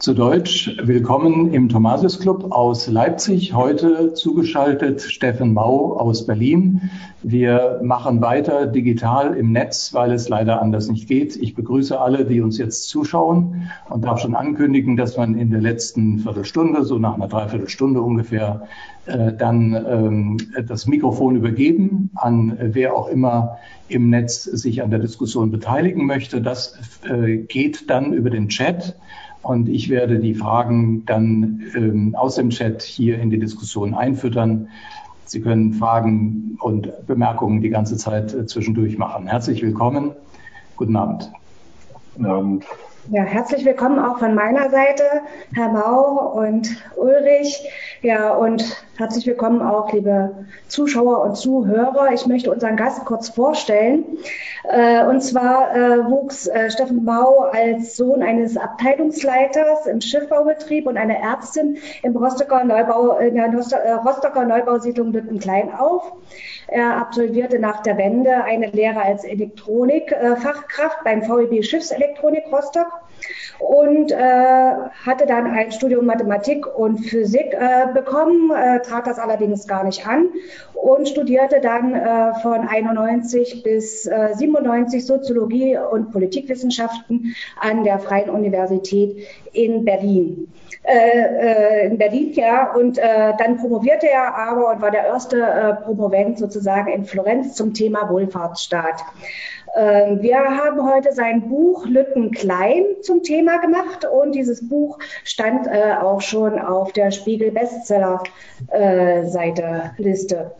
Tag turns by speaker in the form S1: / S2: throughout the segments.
S1: Zu Deutsch, willkommen im Thomasius Club aus Leipzig. Heute zugeschaltet Steffen Mau aus Berlin. Wir machen weiter digital im Netz, weil es leider anders nicht geht. Ich begrüße alle, die uns jetzt zuschauen und darf schon ankündigen, dass man in der letzten Viertelstunde, so nach einer Dreiviertelstunde ungefähr, äh, dann ähm, das Mikrofon übergeben an wer auch immer im Netz sich an der Diskussion beteiligen möchte. Das äh, geht dann über den Chat. Und ich werde die Fragen dann ähm, aus dem Chat hier in die Diskussion einfüttern. Sie können Fragen und Bemerkungen die ganze Zeit äh, zwischendurch machen. Herzlich willkommen. Guten Abend.
S2: Guten Abend. Ja, herzlich willkommen auch von meiner Seite, Herr Mau und Ulrich. Ja, und herzlich willkommen auch, liebe Zuschauer und Zuhörer. Ich möchte unseren Gast kurz vorstellen. Äh, und zwar äh, wuchs äh, Steffen Mau als Sohn eines Abteilungsleiters im Schiffbaubetrieb und einer Ärztin im Rostocker Neubau, in der Rostocker Neubausiedlung Lüttenklein auf. Er absolvierte nach der Wende eine Lehre als Elektronikfachkraft beim VEB Schiffselektronik Rostock und äh, hatte dann ein Studium Mathematik und Physik äh, bekommen, äh, trat das allerdings gar nicht an und studierte dann äh, von 91 bis äh, 97 Soziologie und Politikwissenschaften an der Freien Universität in Berlin. Äh, äh, in Berlin, ja, und äh, dann promovierte er aber und war der erste äh, Promovent sozusagen in Florenz zum Thema Wohlfahrtsstaat. Ähm, wir haben heute sein Buch Lütten klein zum Thema gemacht und dieses Buch stand äh, auch schon auf der Spiegel Bestseller Seite Liste.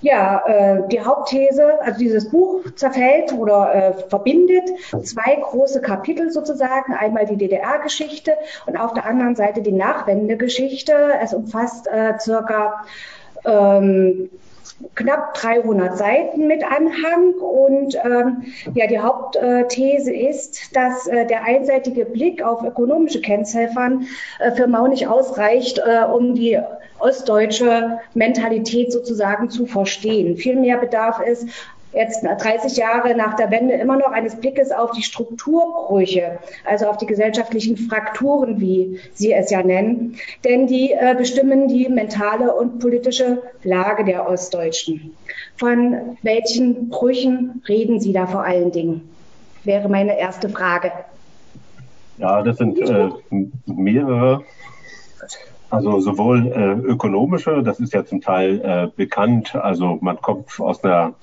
S2: Ja, äh, die Hauptthese, also dieses Buch zerfällt oder äh, verbindet zwei große Kapitel sozusagen. Einmal die DDR-Geschichte und auf der anderen Seite die Nachwendegeschichte. Es umfasst circa ähm, knapp 300 Seiten mit Anhang und ähm, ja, die Hauptthese ist, dass äh, der einseitige Blick auf ökonomische Kennziffern äh, für Mau nicht ausreicht, äh, um die ostdeutsche Mentalität sozusagen zu verstehen. Vielmehr bedarf es jetzt 30 Jahre nach der Wende immer noch eines Blickes auf die Strukturbrüche, also auf die gesellschaftlichen Frakturen, wie Sie es ja nennen. Denn die äh, bestimmen die mentale und politische Lage der Ostdeutschen. Von welchen Brüchen reden Sie da vor allen Dingen? Wäre meine erste Frage.
S3: Ja, das sind äh, mehrere. Also sowohl äh, ökonomische, das ist ja zum Teil äh, bekannt. Also man kommt aus einer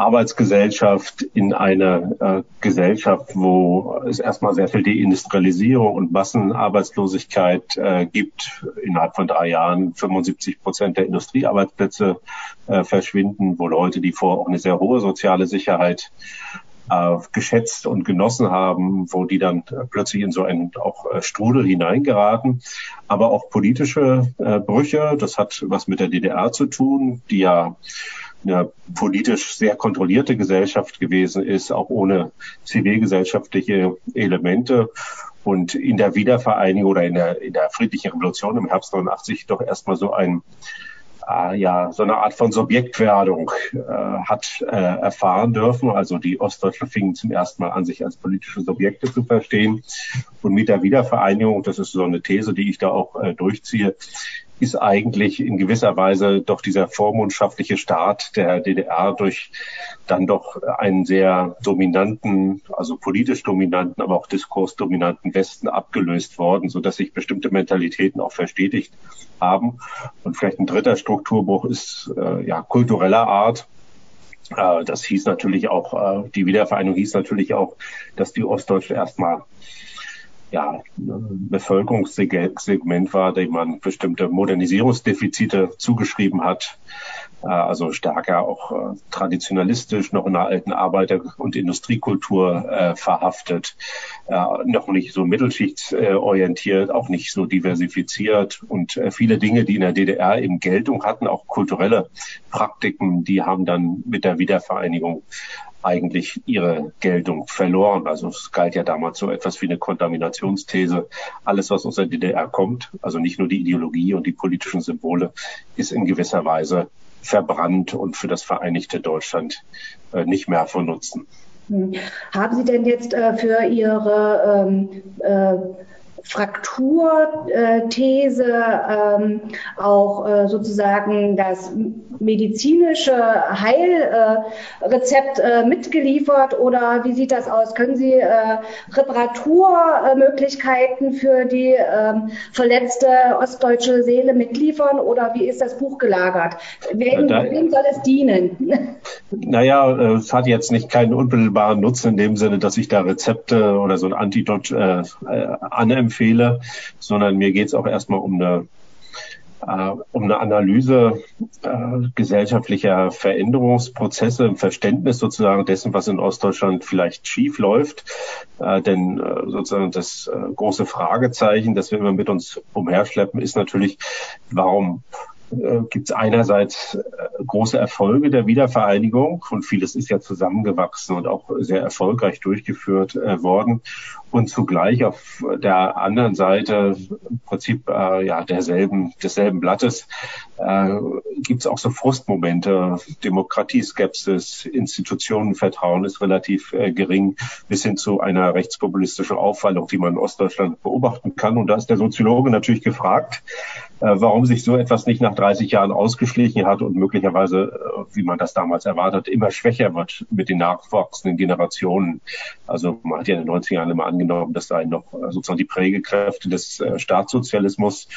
S3: Arbeitsgesellschaft in eine äh, Gesellschaft, wo es erstmal sehr viel Deindustrialisierung und Massenarbeitslosigkeit äh, gibt. Innerhalb von drei Jahren 75 Prozent der Industriearbeitsplätze äh, verschwinden, wo Leute, die vor auch eine sehr hohe soziale Sicherheit äh, geschätzt und genossen haben, wo die dann äh, plötzlich in so einen auch äh, Strudel hineingeraten. Aber auch politische äh, Brüche, das hat was mit der DDR zu tun, die ja eine politisch sehr kontrollierte Gesellschaft gewesen ist, auch ohne zivilgesellschaftliche Elemente. Und in der Wiedervereinigung oder in der, in der friedlichen Revolution im Herbst 89 doch erstmal so ein äh, ja, so eine Art von Subjektwerdung äh, hat äh, erfahren dürfen. Also die Ostdeutsche fingen zum ersten Mal an, sich als politische Subjekte zu verstehen. Und mit der Wiedervereinigung, das ist so eine These, die ich da auch äh, durchziehe, ist eigentlich in gewisser Weise doch dieser vormundschaftliche Staat der DDR durch dann doch einen sehr dominanten, also politisch dominanten, aber auch diskursdominanten Westen abgelöst worden, so dass sich bestimmte Mentalitäten auch verstetigt haben. Und vielleicht ein dritter Strukturbruch ist äh, ja kultureller Art. Äh, das hieß natürlich auch, äh, die Wiedervereinigung hieß natürlich auch, dass die Ostdeutschen erstmal ja, Bevölkerungssegment war, dem man bestimmte Modernisierungsdefizite zugeschrieben hat. äh, also stärker auch äh, traditionalistisch, noch in einer alten Arbeiter- und Industriekultur äh, verhaftet, noch nicht so mittelschichtsorientiert, auch nicht so diversifiziert und viele Dinge, die in der DDR eben Geltung hatten, auch kulturelle Praktiken, die haben dann mit der Wiedervereinigung eigentlich ihre Geltung verloren. Also es galt ja damals so etwas wie eine Kontaminationsthese. Alles, was aus der DDR kommt, also nicht nur die Ideologie und die politischen Symbole, ist in gewisser Weise verbrannt und für das vereinigte Deutschland äh, nicht mehr von Nutzen.
S2: Hm. Haben Sie denn jetzt äh, für Ihre ähm, äh, Frakturthese ähm, auch äh, sozusagen das medizinische Heilrezept äh, mitgeliefert oder wie sieht das aus? Können Sie äh, Reparaturmöglichkeiten für die ähm, verletzte ostdeutsche Seele mitliefern oder wie ist das Buch gelagert? Wem, da, wem soll es dienen?
S3: Naja, äh, es hat jetzt nicht keinen unmittelbaren Nutzen in dem Sinne, dass ich da Rezepte oder so ein Antidot äh, äh anempfehle, sondern mir geht es auch erstmal um eine äh, um eine Analyse äh, gesellschaftlicher Veränderungsprozesse im Verständnis sozusagen dessen, was in Ostdeutschland vielleicht schief läuft. Äh, denn äh, sozusagen das äh, große Fragezeichen, das wir immer mit uns umherschleppen, ist natürlich, warum äh, gibt es einerseits äh, große Erfolge der Wiedervereinigung und vieles ist ja zusammengewachsen und auch sehr erfolgreich durchgeführt äh, worden. Und zugleich auf der anderen Seite im Prinzip äh, ja derselben, desselben Blattes äh, gibt es auch so Frustmomente. Demokratieskepsis, Institutionenvertrauen ist relativ äh, gering, bis hin zu einer rechtspopulistischen Aufwallung, die man in Ostdeutschland beobachten kann. Und da ist der Soziologe natürlich gefragt, warum sich so etwas nicht nach 30 Jahren ausgeschlichen hat und möglicherweise, äh, wie man das damals erwartet, immer schwächer wird mit den nachwachsenden Generationen. Also man hat ja in den 90er Jahren immer angenommen, das seien noch äh, sozusagen die Prägekräfte des Staatssozialismus.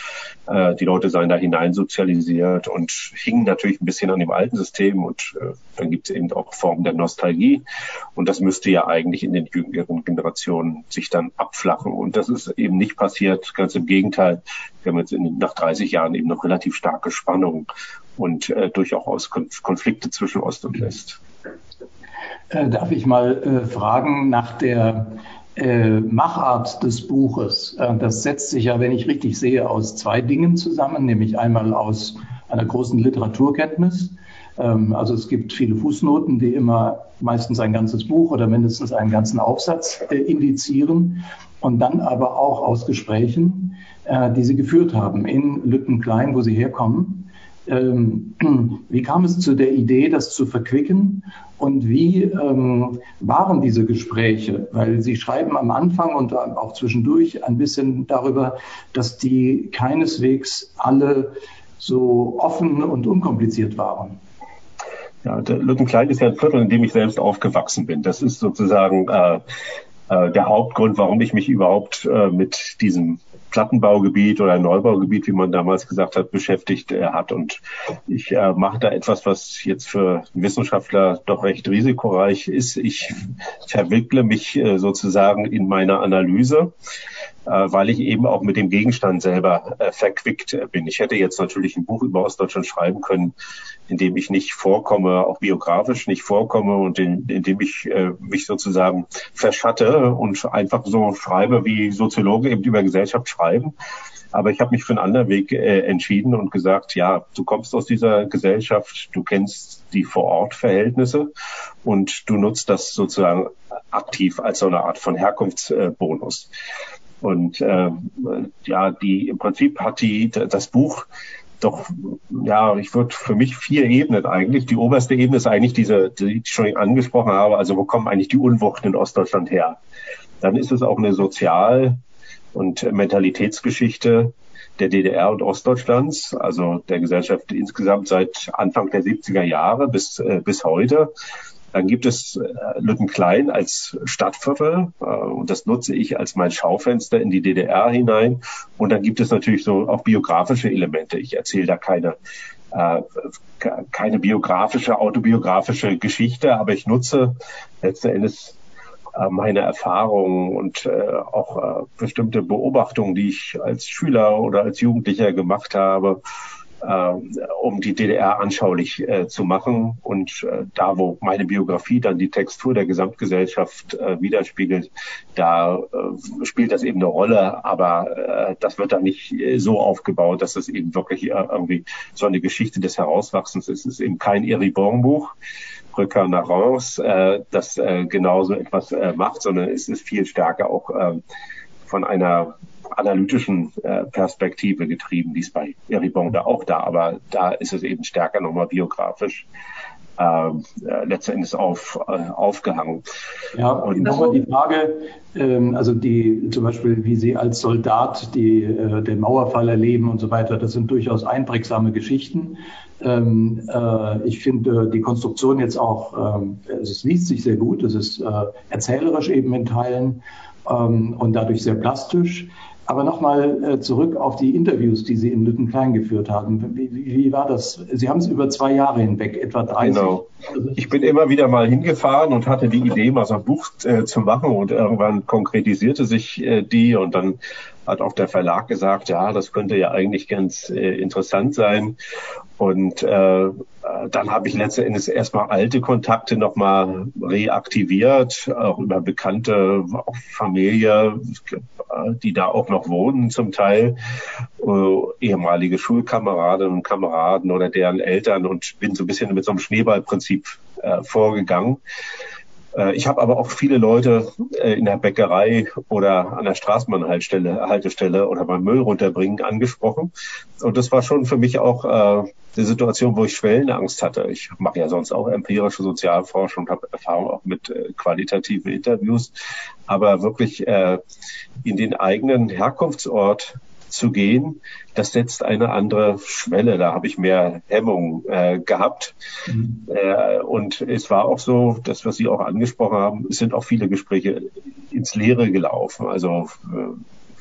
S3: Die Leute seien da hineinsozialisiert und hingen natürlich ein bisschen an dem alten System und dann gibt es eben auch Formen der Nostalgie und das müsste ja eigentlich in den jüngeren Generationen sich dann abflachen und das ist eben nicht passiert, ganz im Gegenteil. Wir haben jetzt in, nach 30 Jahren eben noch relativ starke Spannungen und äh, durchaus Konflikte zwischen Ost und West.
S1: Äh, darf ich mal äh, fragen nach der äh, Machart des Buches? Äh, das setzt sich ja, wenn ich richtig sehe, aus zwei Dingen zusammen, nämlich einmal aus einer großen Literaturkenntnis. Ähm, also es gibt viele Fußnoten, die immer meistens ein ganzes Buch oder mindestens einen ganzen Aufsatz indizieren und dann aber auch aus Gesprächen, äh, die Sie geführt haben in Lüttenklein, wo Sie herkommen. Ähm, wie kam es zu der Idee, das zu verquicken? Und wie ähm, waren diese Gespräche? Weil Sie schreiben am Anfang und auch zwischendurch ein bisschen darüber, dass die keineswegs alle so offen und unkompliziert waren.
S3: Ja, Lüttenklein ist ja ein Viertel, in dem ich selbst aufgewachsen bin. Das ist sozusagen äh, äh, der Hauptgrund, warum ich mich überhaupt äh, mit diesem Plattenbaugebiet oder Neubaugebiet, wie man damals gesagt hat, beschäftigt äh, hat. Und ich äh, mache da etwas, was jetzt für Wissenschaftler doch recht risikoreich ist. Ich verwickle mich äh, sozusagen in meiner Analyse weil ich eben auch mit dem Gegenstand selber äh, verquickt bin. Ich hätte jetzt natürlich ein Buch über Ostdeutschland schreiben können, in dem ich nicht vorkomme, auch biografisch nicht vorkomme und in, in dem ich äh, mich sozusagen verschatte und einfach so schreibe, wie Soziologen eben über Gesellschaft schreiben. Aber ich habe mich für einen anderen Weg äh, entschieden und gesagt, ja, du kommst aus dieser Gesellschaft, du kennst die Vorortverhältnisse und du nutzt das sozusagen aktiv als so eine Art von Herkunftsbonus. Und äh, ja, die im Prinzip hat die das Buch doch, ja, ich würde für mich vier Ebenen eigentlich. Die oberste Ebene ist eigentlich diese, die ich schon angesprochen habe. Also wo kommen eigentlich die Unwuchten in Ostdeutschland her? Dann ist es auch eine Sozial- und Mentalitätsgeschichte der DDR und Ostdeutschlands, also der Gesellschaft insgesamt seit Anfang der 70er Jahre bis, äh, bis heute. Dann gibt es äh, Lüttenklein als Stadtviertel äh, und das nutze ich als mein Schaufenster in die DDR hinein. Und dann gibt es natürlich so auch biografische Elemente. Ich erzähle da keine äh, keine biografische, autobiografische Geschichte, aber ich nutze letzten Endes meine Erfahrungen und auch bestimmte Beobachtungen, die ich als Schüler oder als Jugendlicher gemacht habe, um die DDR anschaulich äh, zu machen. Und äh, da, wo meine Biografie dann die Textur der Gesamtgesellschaft äh, widerspiegelt, da äh, spielt das eben eine Rolle, aber äh, das wird dann nicht so aufgebaut, dass es eben wirklich irgendwie so eine Geschichte des Herauswachsens ist. Es ist eben kein Eribon-Buch. Rückkehr nach Reims, äh, das äh, genauso etwas äh, macht, sondern es ist viel stärker auch äh, von einer analytischen äh, Perspektive getrieben, die ist bei Eribon da auch da, aber da ist es eben stärker nochmal biografisch ähm, äh, letztendlich auf, äh, aufgehangen.
S1: Ja, und nochmal die Frage, ähm, also die zum Beispiel, wie Sie als Soldat die, äh, den Mauerfall erleben und so weiter, das sind durchaus einprägsame Geschichten. Ähm, äh, ich finde die Konstruktion jetzt auch, ähm, es liest sich sehr gut, es ist äh, erzählerisch eben in Teilen ähm, und dadurch sehr plastisch. Aber nochmal äh, zurück auf die Interviews, die Sie in Lüttenklein geführt haben. Wie, wie, wie war das? Sie haben es über zwei Jahre hinweg, etwa 30. Genau.
S3: Ich bin immer wieder mal hingefahren und hatte die Idee, mal so ein Buch äh, zu machen und irgendwann konkretisierte sich äh, die und dann hat auch der Verlag gesagt, ja, das könnte ja eigentlich ganz äh, interessant sein. Und äh, dann habe ich letzten Endes erstmal alte Kontakte nochmal reaktiviert, auch über Bekannte, auch Familie, die da auch noch wohnen zum Teil, äh, ehemalige Schulkameradinnen und Kameraden oder deren Eltern und bin so ein bisschen mit so einem Schneeballprinzip äh, vorgegangen. Äh, ich habe aber auch viele Leute äh, in der Bäckerei oder an der Straßenbahnhaltestelle Haltestelle oder beim Müll runterbringen angesprochen. Und das war schon für mich auch äh, eine Situation, wo ich Schwellenangst hatte. Ich mache ja sonst auch empirische Sozialforschung und habe Erfahrung auch mit äh, qualitativen Interviews. Aber wirklich in den eigenen Herkunftsort zu gehen, das setzt eine andere Schwelle. Da habe ich mehr Hemmung äh, gehabt. Mhm. Äh, und es war auch so, das, was Sie auch angesprochen haben, es sind auch viele Gespräche ins Leere gelaufen. Also äh,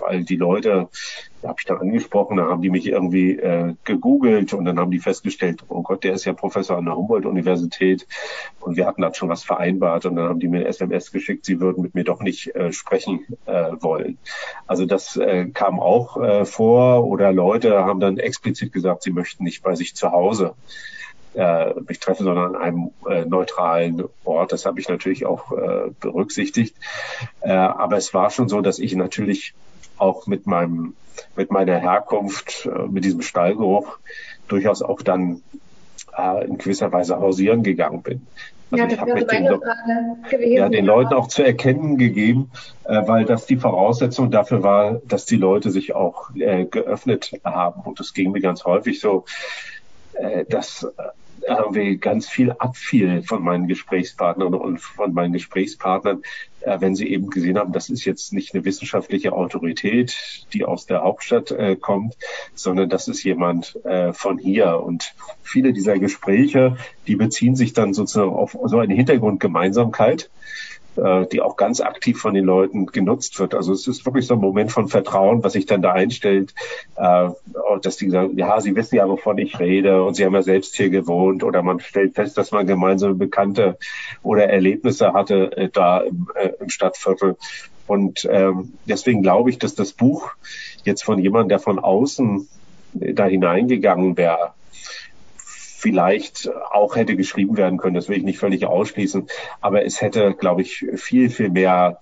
S3: weil die Leute, da habe ich dann angesprochen, da haben die mich irgendwie äh, gegoogelt und dann haben die festgestellt, oh Gott, der ist ja Professor an der Humboldt-Universität und wir hatten da schon was vereinbart und dann haben die mir SMS geschickt, sie würden mit mir doch nicht äh, sprechen äh, wollen. Also das äh, kam auch äh, vor oder Leute haben dann explizit gesagt, sie möchten nicht bei sich zu Hause äh, mich treffen, sondern an einem äh, neutralen Ort. Das habe ich natürlich auch äh, berücksichtigt. Äh, aber es war schon so, dass ich natürlich auch mit meinem, mit meiner Herkunft, äh, mit diesem Stallgeruch durchaus auch dann äh, in gewisser Weise hausieren gegangen bin. Also ja, ich habe den, gewesen, ja, den Leuten auch zu erkennen gegeben, äh, weil das die Voraussetzung dafür war, dass die Leute sich auch äh, geöffnet haben. Und das ging mir ganz häufig so, äh, dass irgendwie ganz viel abfiel von meinen Gesprächspartnern und von meinen Gesprächspartnern, äh, wenn sie eben gesehen haben, das ist jetzt nicht eine wissenschaftliche Autorität, die aus der Hauptstadt äh, kommt, sondern das ist jemand äh, von hier. Und viele dieser Gespräche, die beziehen sich dann sozusagen auf so eine Hintergrundgemeinsamkeit äh, die auch ganz aktiv von den Leuten genutzt wird. Also es ist wirklich so ein Moment von Vertrauen, was sich dann da einstellt, äh, dass die sagen, ja, sie wissen ja, wovon ich rede und sie haben ja selbst hier gewohnt oder man stellt fest, dass man gemeinsame Bekannte oder Erlebnisse hatte äh, da im, Stadtviertel. Und ähm, deswegen glaube ich, dass das Buch jetzt von jemandem, der von außen da hineingegangen wäre, vielleicht auch hätte geschrieben werden können. Das will ich nicht völlig ausschließen. Aber es hätte, glaube ich, viel, viel mehr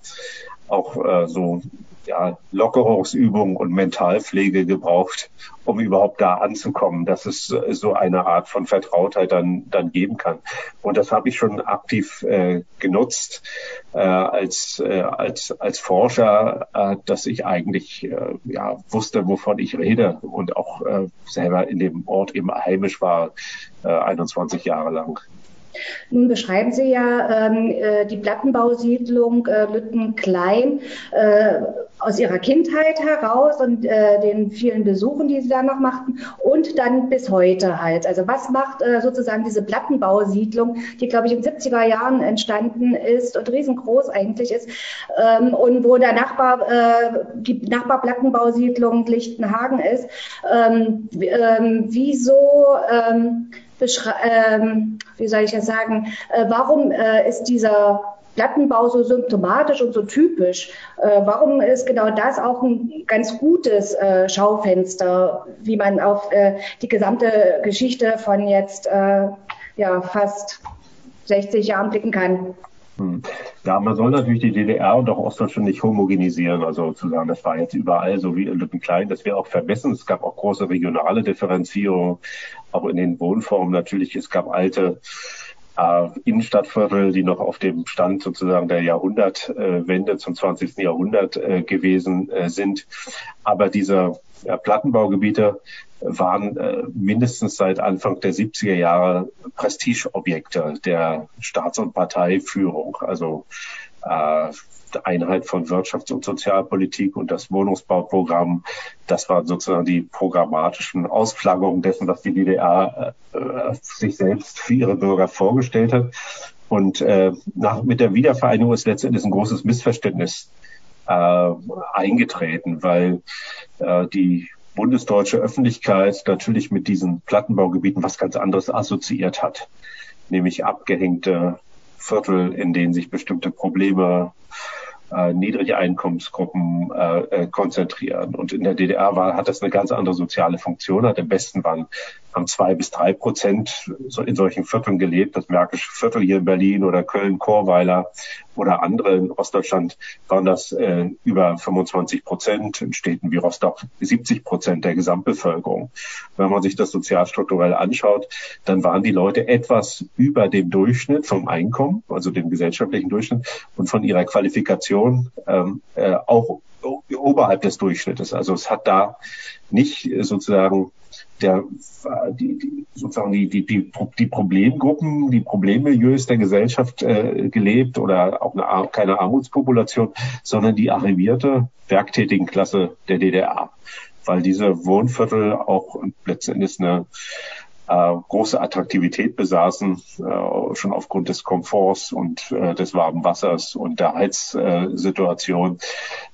S3: auch äh, so ja, Lockerungsübung und Mentalpflege gebraucht, um überhaupt da anzukommen, dass es so eine Art von Vertrautheit dann, dann geben kann. Und das habe ich schon aktiv äh, genutzt äh, als, äh, als, als Forscher, äh, dass ich eigentlich äh, ja, wusste, wovon ich rede und auch äh, selber in dem Ort eben heimisch war, äh, 21 Jahre lang.
S2: Nun beschreiben Sie ja ähm, äh, die Plattenbausiedlung äh, Lüttenklein äh, aus Ihrer Kindheit heraus und äh, den vielen Besuchen, die Sie da noch machten und dann bis heute halt. Also was macht äh, sozusagen diese Plattenbausiedlung, die glaube ich in den 70er Jahren entstanden ist und riesengroß eigentlich ist ähm, und wo der Nachbar, äh, die Nachbarplattenbausiedlung Lichtenhagen ist. Ähm, ähm, wieso ähm, wie soll ich das sagen, äh, warum äh, ist dieser Plattenbau so symptomatisch und so typisch? Äh, warum ist genau das auch ein ganz gutes äh, Schaufenster, wie man auf äh, die gesamte Geschichte von jetzt äh, ja, fast 60 Jahren blicken kann?
S3: Hm. Ja, man soll natürlich die DDR und auch Ostdeutschland nicht homogenisieren, also zu sagen, das war jetzt überall so wie in Lüttenklein, das wäre auch vermessen. Es gab auch große regionale Differenzierung, auch in den Wohnformen natürlich. Es gab alte äh, Innenstadtviertel, die noch auf dem Stand sozusagen der Jahrhundertwende zum 20. Jahrhundert äh, gewesen äh, sind. Aber diese ja, Plattenbaugebiete waren äh, mindestens seit Anfang der 70er Jahre Prestigeobjekte der Staats- und Parteiführung. Also äh, Einheit von Wirtschafts- und Sozialpolitik und das Wohnungsbauprogramm. Das waren sozusagen die programmatischen Ausflaggungen dessen, was die DDR äh, sich selbst für ihre Bürger vorgestellt hat. Und äh, nach, mit der Wiedervereinigung ist letztendlich ein großes Missverständnis äh, eingetreten, weil äh, die bundesdeutsche Öffentlichkeit natürlich mit diesen Plattenbaugebieten was ganz anderes assoziiert hat, nämlich abgehängte Viertel, in denen sich bestimmte Probleme äh, niedrige Einkommensgruppen äh, äh, konzentrieren. Und in der DDR war, hat das eine ganz andere soziale Funktion. Hat im besten waren haben zwei bis drei Prozent in solchen Vierteln gelebt. Das Märkische Viertel hier in Berlin oder Köln, Chorweiler oder andere in Ostdeutschland waren das äh, über 25 Prozent. In Städten wie Rostock 70 Prozent der Gesamtbevölkerung. Wenn man sich das sozialstrukturell anschaut, dann waren die Leute etwas über dem Durchschnitt vom Einkommen, also dem gesellschaftlichen Durchschnitt und von ihrer Qualifikation ähm, äh, auch oberhalb des Durchschnittes. Also es hat da nicht sozusagen der, die, die, sozusagen die, die, die, die Problemgruppen, die Problemmilieus der Gesellschaft äh, gelebt oder auch eine, keine Armutspopulation, sondern die arrivierte werktätigen Klasse der DDR. Weil diese Wohnviertel auch letzten Endes eine äh, große Attraktivität besaßen, äh, schon aufgrund des Komforts und äh, des warmen Wassers und der Heizsituation.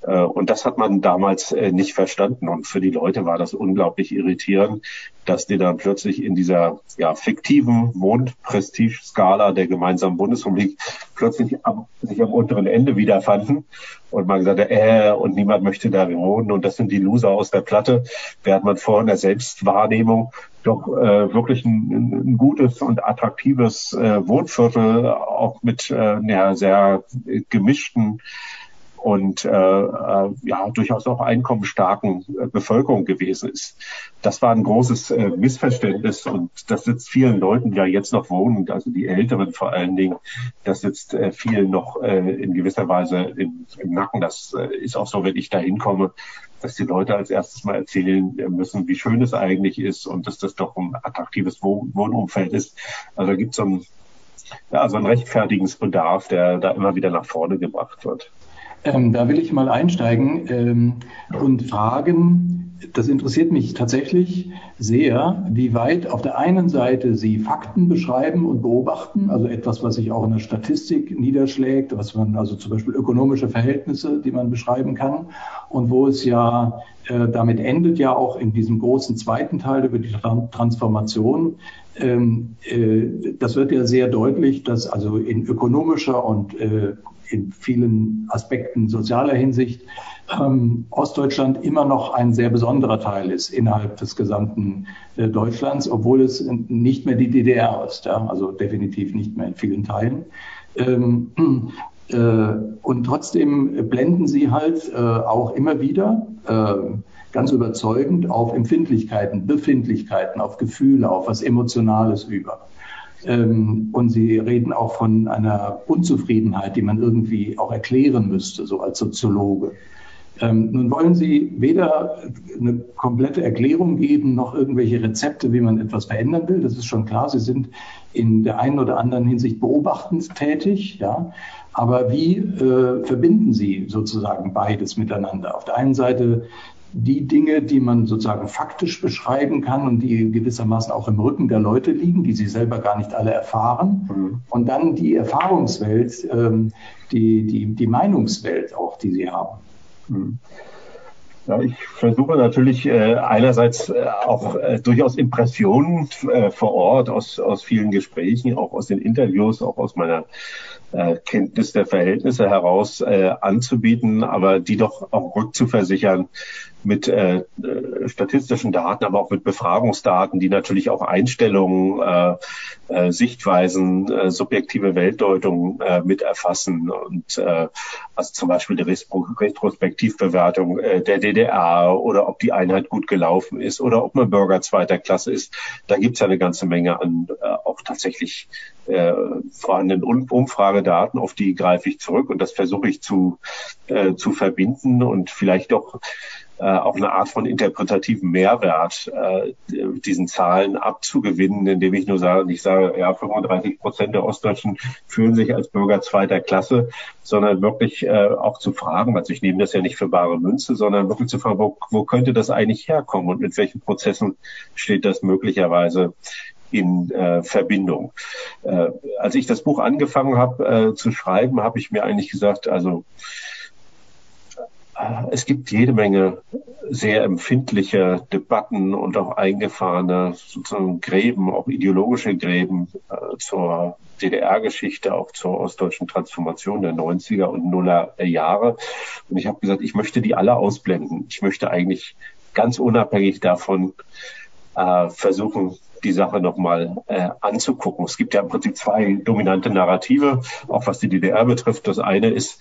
S3: Äh, und das hat man damals äh, nicht verstanden. Und für die Leute war das unglaublich irritierend, dass die dann plötzlich in dieser ja, fiktiven Wohnprestige-Skala der gemeinsamen Bundesrepublik plötzlich am, sich am unteren Ende wiederfanden und man gesagt hat, äh, und niemand möchte da wohnen und das sind die Loser aus der Platte, während man vorher in der Selbstwahrnehmung doch äh, wirklich ein, ein gutes und attraktives äh, Wohnviertel auch mit äh, ja, sehr gemischten und äh, äh, ja durchaus auch einkommensstarken äh, Bevölkerung gewesen ist. Das war ein großes äh, Missverständnis und das sitzt vielen Leuten, die ja jetzt noch wohnen, also die Älteren vor allen Dingen, das sitzt äh, vielen noch äh, in gewisser Weise im, im Nacken. Das äh, ist auch so, wenn ich da hinkomme, dass die Leute als erstes mal erzählen müssen, wie schön es eigentlich ist und dass das doch ein attraktives Wohn Wohnumfeld ist. Also da gibt es so ein ja, so ein Rechtfertigungsbedarf, der da immer wieder nach vorne gebracht wird.
S1: Ähm, da will ich mal einsteigen ähm, und fragen, das interessiert mich tatsächlich sehr, wie weit auf der einen Seite Sie Fakten beschreiben und beobachten, also etwas, was sich auch in der Statistik niederschlägt, was man also zum Beispiel ökonomische Verhältnisse, die man beschreiben kann, und wo es ja äh, damit endet ja auch in diesem großen zweiten Teil über die Transformation. Ähm, äh, das wird ja sehr deutlich, dass also in ökonomischer und äh, in vielen Aspekten sozialer Hinsicht ähm, Ostdeutschland immer noch ein sehr besonderer Teil ist innerhalb des gesamten äh, Deutschlands, obwohl es nicht mehr die DDR ist, ja? also definitiv nicht mehr in vielen Teilen. Ähm, äh, und trotzdem blenden sie halt äh, auch immer wieder äh, ganz überzeugend auf Empfindlichkeiten, Befindlichkeiten, auf Gefühle, auf was Emotionales über. Ähm, und Sie reden auch von einer Unzufriedenheit, die man irgendwie auch erklären müsste, so als Soziologe. Ähm, nun wollen Sie weder eine komplette Erklärung geben, noch irgendwelche Rezepte, wie man etwas verändern will. Das ist schon klar. Sie sind in der einen oder anderen Hinsicht beobachtend tätig, ja. Aber wie äh, verbinden Sie sozusagen beides miteinander? Auf der einen Seite die Dinge, die man sozusagen faktisch beschreiben kann und die gewissermaßen auch im Rücken der Leute liegen, die sie selber gar nicht alle erfahren. Mhm. Und dann die Erfahrungswelt, ähm, die, die, die Meinungswelt auch, die sie haben. Mhm.
S3: Ja, ich versuche natürlich äh, einerseits äh, auch äh, durchaus Impressionen äh, vor Ort aus, aus vielen Gesprächen, auch aus den Interviews, auch aus meiner äh, Kenntnis der Verhältnisse heraus äh, anzubieten, aber die doch auch rückzuversichern mit äh, statistischen Daten, aber auch mit Befragungsdaten, die natürlich auch Einstellungen, äh, äh, Sichtweisen, äh, subjektive Weltdeutung äh, mit erfassen. Und äh, also zum Beispiel die Retrospektivbewertung äh, der DDR oder ob die Einheit gut gelaufen ist oder ob man Bürger zweiter Klasse ist. Da gibt es ja eine ganze Menge an äh, auch tatsächlich äh, vorhandenen Umfragedaten, auf die greife ich zurück und das versuche ich zu, äh, zu verbinden und vielleicht doch auch eine Art von interpretativen Mehrwert äh, diesen Zahlen abzugewinnen, indem ich nur sage, ich sage, ja, 35 Prozent der Ostdeutschen fühlen sich als Bürger zweiter Klasse, sondern wirklich äh, auch zu fragen, also ich nehme das ja nicht für bare Münze, sondern wirklich zu fragen, wo, wo könnte das eigentlich herkommen und mit welchen Prozessen steht das möglicherweise in äh, Verbindung. Äh, als ich das Buch angefangen habe äh, zu schreiben, habe ich mir eigentlich gesagt, also äh, es gibt jede Menge sehr empfindliche Debatten und auch eingefahrene sozusagen Gräben, auch ideologische Gräben äh, zur DDR-Geschichte, auch zur ostdeutschen Transformation der 90er und Nuller Jahre. Und ich habe gesagt, ich möchte die alle ausblenden. Ich möchte eigentlich ganz unabhängig davon äh, versuchen, die Sache nochmal äh, anzugucken. Es gibt ja im Prinzip zwei dominante Narrative, auch was die DDR betrifft. Das eine ist,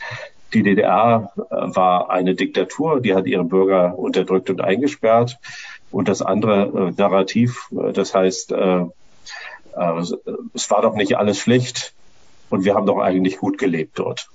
S3: die DDR äh, war eine Diktatur, die hat ihre Bürger unterdrückt und eingesperrt. Und das andere äh, Narrativ, äh, das heißt, äh, äh, es war doch nicht alles schlecht und wir haben doch eigentlich gut gelebt dort.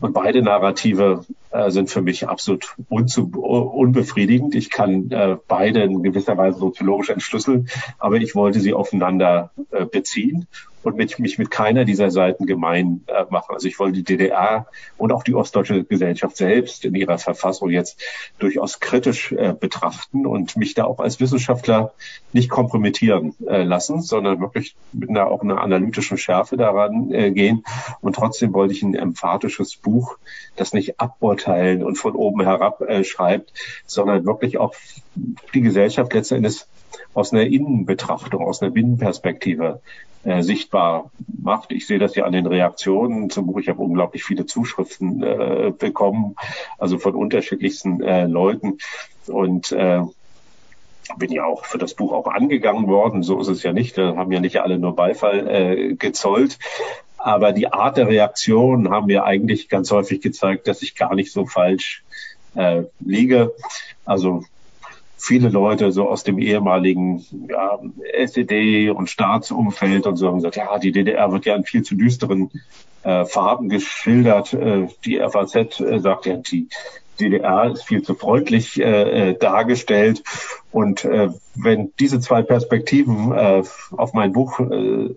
S3: Und beide Narrative äh, sind für mich absolut unbefriedigend. Ich kann äh, beide in gewisser Weise soziologisch entschlüsseln, aber ich wollte sie aufeinander äh, beziehen und mit, mich mit keiner dieser Seiten gemein äh, machen. Also ich wollte die DDR und auch die ostdeutsche Gesellschaft selbst in ihrer Verfassung jetzt durchaus kritisch äh, betrachten und mich da auch als Wissenschaftler nicht kompromittieren äh, lassen, sondern wirklich mit einer auch einer analytischen Schärfe daran äh, gehen. Und trotzdem wollte ich ein emphatisches Buch, das nicht aburteilen und von oben herab äh, schreibt, sondern wirklich auch die Gesellschaft letztendlich aus einer Innenbetrachtung, aus einer Binnenperspektive äh, sichtbar macht. Ich sehe das ja an den Reaktionen zum Buch. Ich habe unglaublich viele Zuschriften äh, bekommen, also von unterschiedlichsten äh, Leuten. Und äh, bin ja auch für das Buch auch angegangen worden. So ist es ja nicht. Da haben ja nicht alle nur Beifall äh, gezollt. Aber die Art der Reaktion haben wir eigentlich ganz häufig gezeigt, dass ich gar nicht so falsch äh, liege. Also viele Leute so aus dem ehemaligen ja, SED und Staatsumfeld und so haben gesagt, ja, die DDR wird ja in viel zu düsteren äh, Farben geschildert. Äh, die FAZ äh, sagt ja, die DDR ist viel zu freundlich äh, äh, dargestellt. Und äh, wenn diese zwei Perspektiven äh, auf mein Buch äh,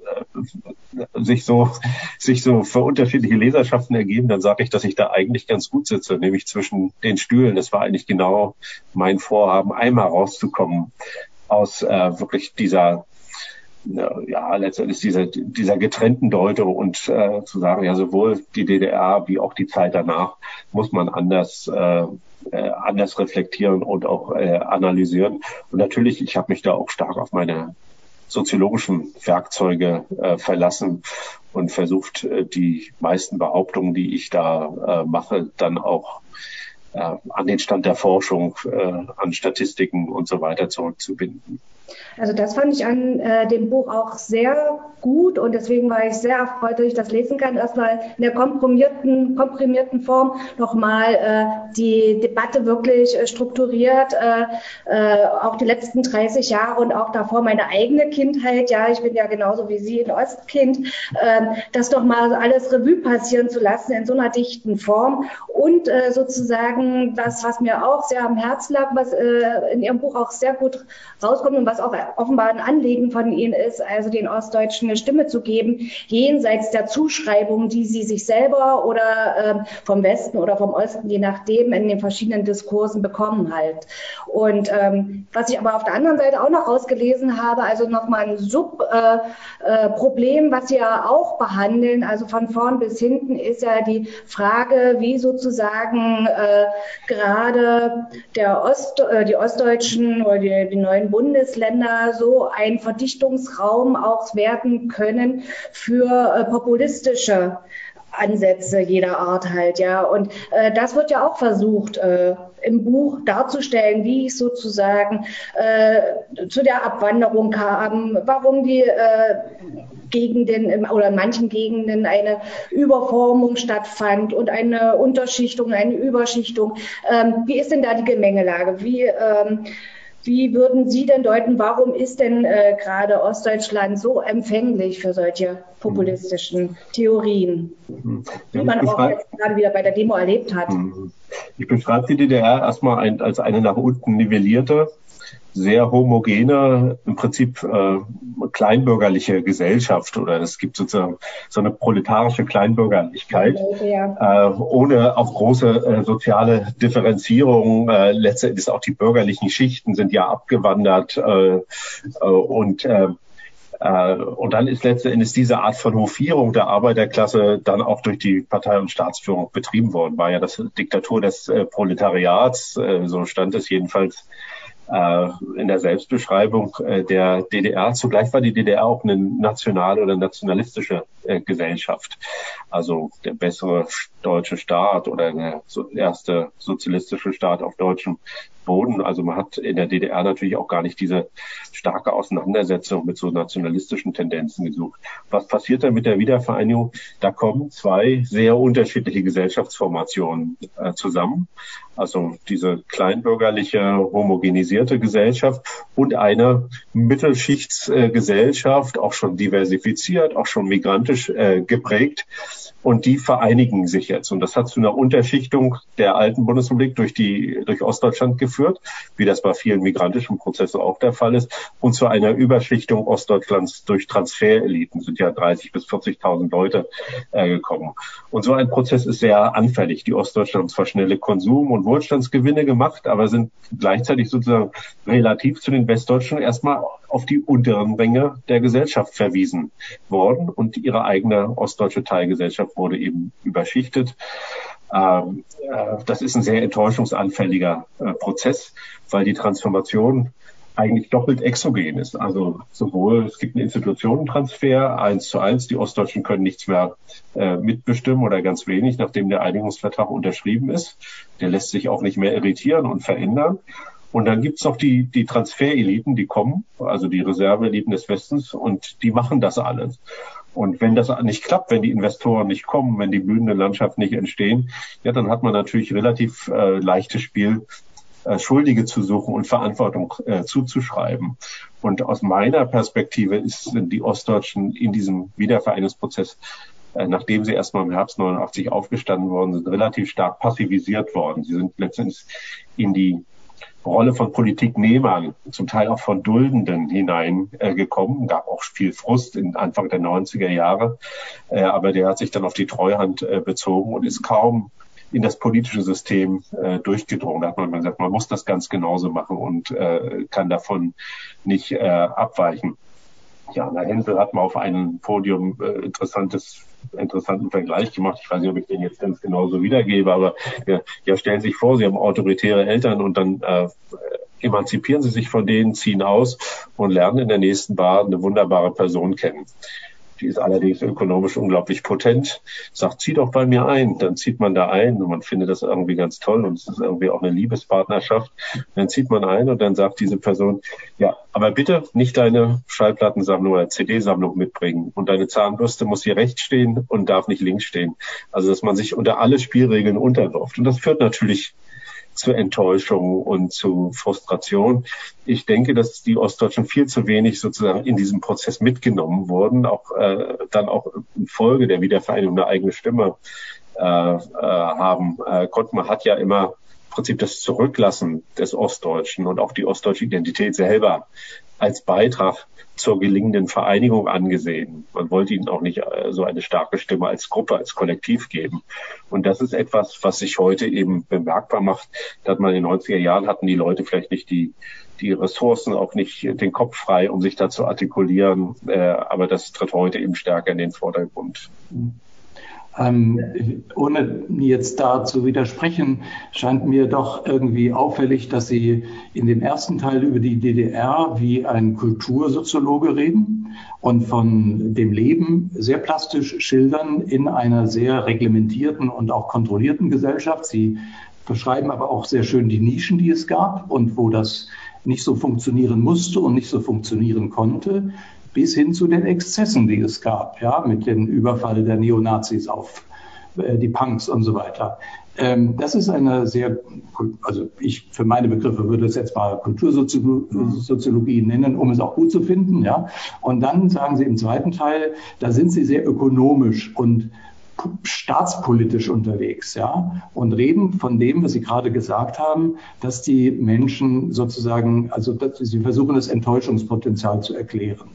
S3: sich so sich so für unterschiedliche Leserschaften ergeben, dann sage ich, dass ich da eigentlich ganz gut sitze, nämlich zwischen den Stühlen. Das war eigentlich genau mein Vorhaben, einmal rauszukommen aus äh, wirklich dieser ja, letztendlich dieser, dieser getrennten Deutung und äh, zu sagen, ja, sowohl die DDR wie auch die Zeit danach muss man anders äh, äh, anders reflektieren und auch äh, analysieren. Und natürlich, ich habe mich da auch stark auf meine soziologischen Werkzeuge äh, verlassen und versucht, äh, die meisten Behauptungen, die ich da äh, mache, dann auch äh, an den Stand der Forschung, äh, an Statistiken und so weiter zurückzubinden.
S2: Also das fand ich an äh, dem Buch auch sehr gut und deswegen war ich sehr erfreut, dass ich das lesen kann. Erstmal in der komprimierten, komprimierten Form nochmal äh, die Debatte wirklich äh, strukturiert, äh, äh, auch die letzten 30 Jahre und auch davor meine eigene Kindheit. Ja, ich bin ja genauso wie Sie ein Ostkind. Äh, das doch mal alles Revue passieren zu lassen in so einer dichten Form und äh, sozusagen das, was mir auch sehr am Herzen lag, was in Ihrem Buch auch sehr gut rauskommt und was auch offenbar ein Anliegen von Ihnen ist, also den Ostdeutschen eine Stimme zu geben, jenseits der Zuschreibung, die sie sich selber oder äh, vom Westen oder vom Osten, je nachdem, in den verschiedenen Diskursen bekommen halt. Und ähm, was ich aber auf der anderen Seite auch noch rausgelesen habe, also nochmal ein Subproblem, äh, äh, was Sie ja auch behandeln, also von vorn bis hinten, ist ja die Frage, wie sozusagen äh, gerade der Ost, äh, die Ostdeutschen oder die, die neuen Bundesländer so ein Verdichtungsraum auch werden können für äh, populistische Ansätze jeder Art halt, ja. Und äh, das wird ja auch versucht, äh, im Buch darzustellen, wie es sozusagen äh, zu der Abwanderung kam, warum die äh, Gegenden oder in manchen Gegenden eine Überformung stattfand und eine Unterschichtung, eine Überschichtung. Ähm, wie ist denn da die Gemengelage? Wie ähm, wie würden Sie denn deuten, warum ist denn äh, gerade Ostdeutschland so empfänglich für solche populistischen Theorien, mhm. wie man auch jetzt gerade wieder bei der Demo erlebt hat? Mhm.
S3: Ich beschreibe die DDR erstmal ein, als eine nach unten nivellierte sehr homogene, im Prinzip äh, kleinbürgerliche Gesellschaft oder es gibt sozusagen so eine proletarische Kleinbürgerlichkeit, ja. äh, ohne auch große äh, soziale Differenzierung. Äh, letztendlich auch die bürgerlichen Schichten sind ja abgewandert äh, äh, und äh, äh, und dann ist letztendlich diese Art von Hofierung der Arbeiterklasse dann auch durch die Partei- und Staatsführung betrieben worden. War ja das Diktatur des äh, Proletariats, äh, so stand es jedenfalls in der Selbstbeschreibung äh, der DDR. Zugleich war die DDR auch eine nationale oder nationalistische äh, Gesellschaft. Also der bessere deutsche Staat oder der erste sozialistische Staat auf deutschem Boden. Also man hat in der DDR natürlich auch gar nicht diese starke Auseinandersetzung mit so nationalistischen Tendenzen gesucht. Was passiert dann mit der Wiedervereinigung? Da kommen zwei sehr unterschiedliche Gesellschaftsformationen äh, zusammen. Also diese kleinbürgerliche, homogenisierte Gesellschaft und eine Mittelschichtsgesellschaft, auch schon diversifiziert, auch schon migrantisch äh, geprägt. Und die vereinigen sich jetzt. Und das hat zu einer Unterschichtung der alten Bundesrepublik durch die, durch Ostdeutschland geführt, wie das bei vielen migrantischen Prozessen auch der Fall ist, und zu einer Überschichtung Ostdeutschlands durch Transfereliten sind ja 30 bis 40.000 Leute äh, gekommen. Und so ein Prozess ist sehr anfällig. Die Ostdeutschland haben zwar schnelle Konsum- und Wohlstandsgewinne gemacht, aber sind gleichzeitig sozusagen relativ zu den Westdeutschen erstmal auf die unteren Ränge der Gesellschaft verwiesen worden und ihre eigene ostdeutsche Teilgesellschaft wurde eben überschichtet. Ähm, äh, das ist ein sehr enttäuschungsanfälliger äh, Prozess, weil die Transformation eigentlich doppelt exogen ist. Also sowohl es gibt einen Institutionentransfer eins zu eins, die Ostdeutschen können nichts mehr äh, mitbestimmen oder ganz wenig, nachdem der Einigungsvertrag unterschrieben ist. Der lässt sich auch nicht mehr irritieren und verändern. Und dann gibt's noch die, die Transfereliten, die kommen, also die Reserveeliten des Westens, und die machen das alles. Und wenn das nicht klappt, wenn die Investoren nicht kommen, wenn die blühende Landschaft nicht entstehen, ja, dann hat man natürlich relativ äh, leichtes Spiel, äh, Schuldige zu suchen und Verantwortung äh, zuzuschreiben. Und aus meiner Perspektive ist, sind die Ostdeutschen in diesem Wiedervereinigungsprozess äh, nachdem sie erstmal im Herbst 89 aufgestanden worden sind, relativ stark passivisiert worden. Sie sind letztendlich in die Rolle von Politiknehmern, zum Teil auch von Duldenden hineingekommen. Äh, Gab auch viel Frust in Anfang der 90er Jahre. Äh, aber der hat sich dann auf die Treuhand äh, bezogen und ist kaum in das politische System äh, durchgedrungen. Da hat man gesagt, man muss das ganz genauso machen und äh, kann davon nicht äh, abweichen. Jana Hensel hat mal auf einem Podium äh, interessantes interessanten Vergleich gemacht. Ich weiß nicht, ob ich den jetzt ganz genauso wiedergebe, aber ja, ja stellen Sie sich vor, Sie haben autoritäre Eltern und dann äh, emanzipieren Sie sich von denen, ziehen aus und lernen in der nächsten Bar eine wunderbare Person kennen. Die ist allerdings ökonomisch unglaublich potent. Sagt, zieh doch bei mir ein. Dann zieht man da ein und man findet das irgendwie ganz toll und es ist irgendwie auch eine Liebespartnerschaft. Dann zieht man ein und dann sagt diese Person, ja, aber bitte nicht deine Schallplattensammlung oder CD-Sammlung mitbringen. Und deine Zahnbürste muss hier rechts stehen und darf nicht links stehen. Also, dass man sich unter alle Spielregeln unterwirft. Und das führt natürlich zu Enttäuschung und zu Frustration. Ich denke, dass die Ostdeutschen viel zu wenig sozusagen in diesem Prozess mitgenommen wurden, auch äh, dann auch in Folge der Wiedervereinigung eine eigene Stimme äh, äh, haben äh, konnten. Man hat ja immer im Prinzip das Zurücklassen des Ostdeutschen und auch die ostdeutsche Identität selber als Beitrag zur gelingenden Vereinigung angesehen. Man wollte ihnen auch nicht äh, so eine starke Stimme als Gruppe, als Kollektiv geben. Und das ist etwas, was sich heute eben bemerkbar macht. Da hat man in den 90er Jahren hatten die Leute vielleicht nicht die, die Ressourcen, auch nicht den Kopf frei, um sich da zu artikulieren. Äh, aber das tritt heute eben stärker in den Vordergrund.
S1: Ähm, ohne jetzt da zu widersprechen, scheint mir doch irgendwie auffällig, dass Sie in dem ersten Teil über die DDR wie ein Kultursoziologe reden und von dem Leben sehr plastisch schildern in einer sehr reglementierten und auch kontrollierten Gesellschaft. Sie beschreiben aber auch sehr schön die Nischen, die es gab und wo das nicht so funktionieren musste und nicht so funktionieren konnte bis hin zu den Exzessen, die es gab, ja, mit dem Überfall der Neonazis auf äh, die Punks und so weiter. Ähm, das ist eine sehr, also ich für meine Begriffe würde es jetzt mal Kultursoziologie nennen, um es auch gut zu finden, ja. Und dann sagen Sie im zweiten Teil, da sind Sie sehr ökonomisch und staatspolitisch unterwegs, ja, und reden von dem, was Sie gerade gesagt haben, dass die Menschen sozusagen, also dass sie versuchen, das Enttäuschungspotenzial zu erklären.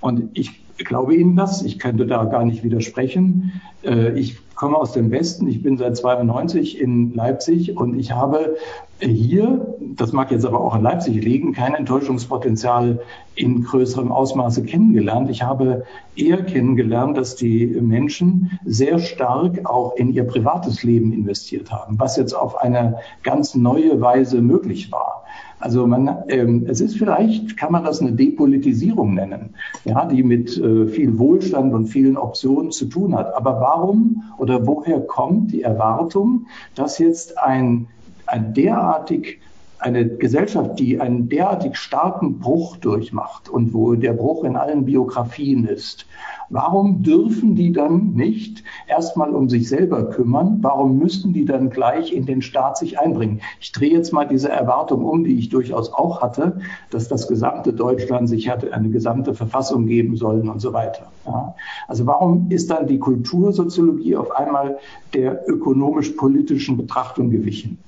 S1: Und ich glaube Ihnen das. Ich könnte da gar nicht widersprechen. Äh, ich komme aus dem Westen. Ich bin seit 92 in Leipzig und ich habe hier, das mag jetzt aber auch in Leipzig liegen, kein Enttäuschungspotenzial in größerem Ausmaße kennengelernt. Ich habe eher kennengelernt, dass die Menschen sehr stark auch in ihr privates Leben investiert haben, was jetzt auf eine ganz neue Weise möglich war. Also man, ähm, es ist vielleicht, kann man das eine Depolitisierung nennen, ja, die mit äh, viel Wohlstand und vielen Optionen zu tun hat. Aber warum oder woher kommt die Erwartung, dass jetzt ein, ein derartig eine Gesellschaft, die einen derartig starken Bruch durchmacht und wo der Bruch in allen Biografien ist, warum dürfen die dann nicht erstmal um sich selber kümmern? Warum müssten die dann gleich in den Staat sich einbringen? Ich drehe jetzt mal diese Erwartung um, die ich durchaus auch hatte, dass das gesamte Deutschland sich hatte eine gesamte Verfassung geben sollen und so weiter. Ja. Also warum ist dann die Kultursoziologie auf einmal der ökonomisch-politischen Betrachtung gewichen?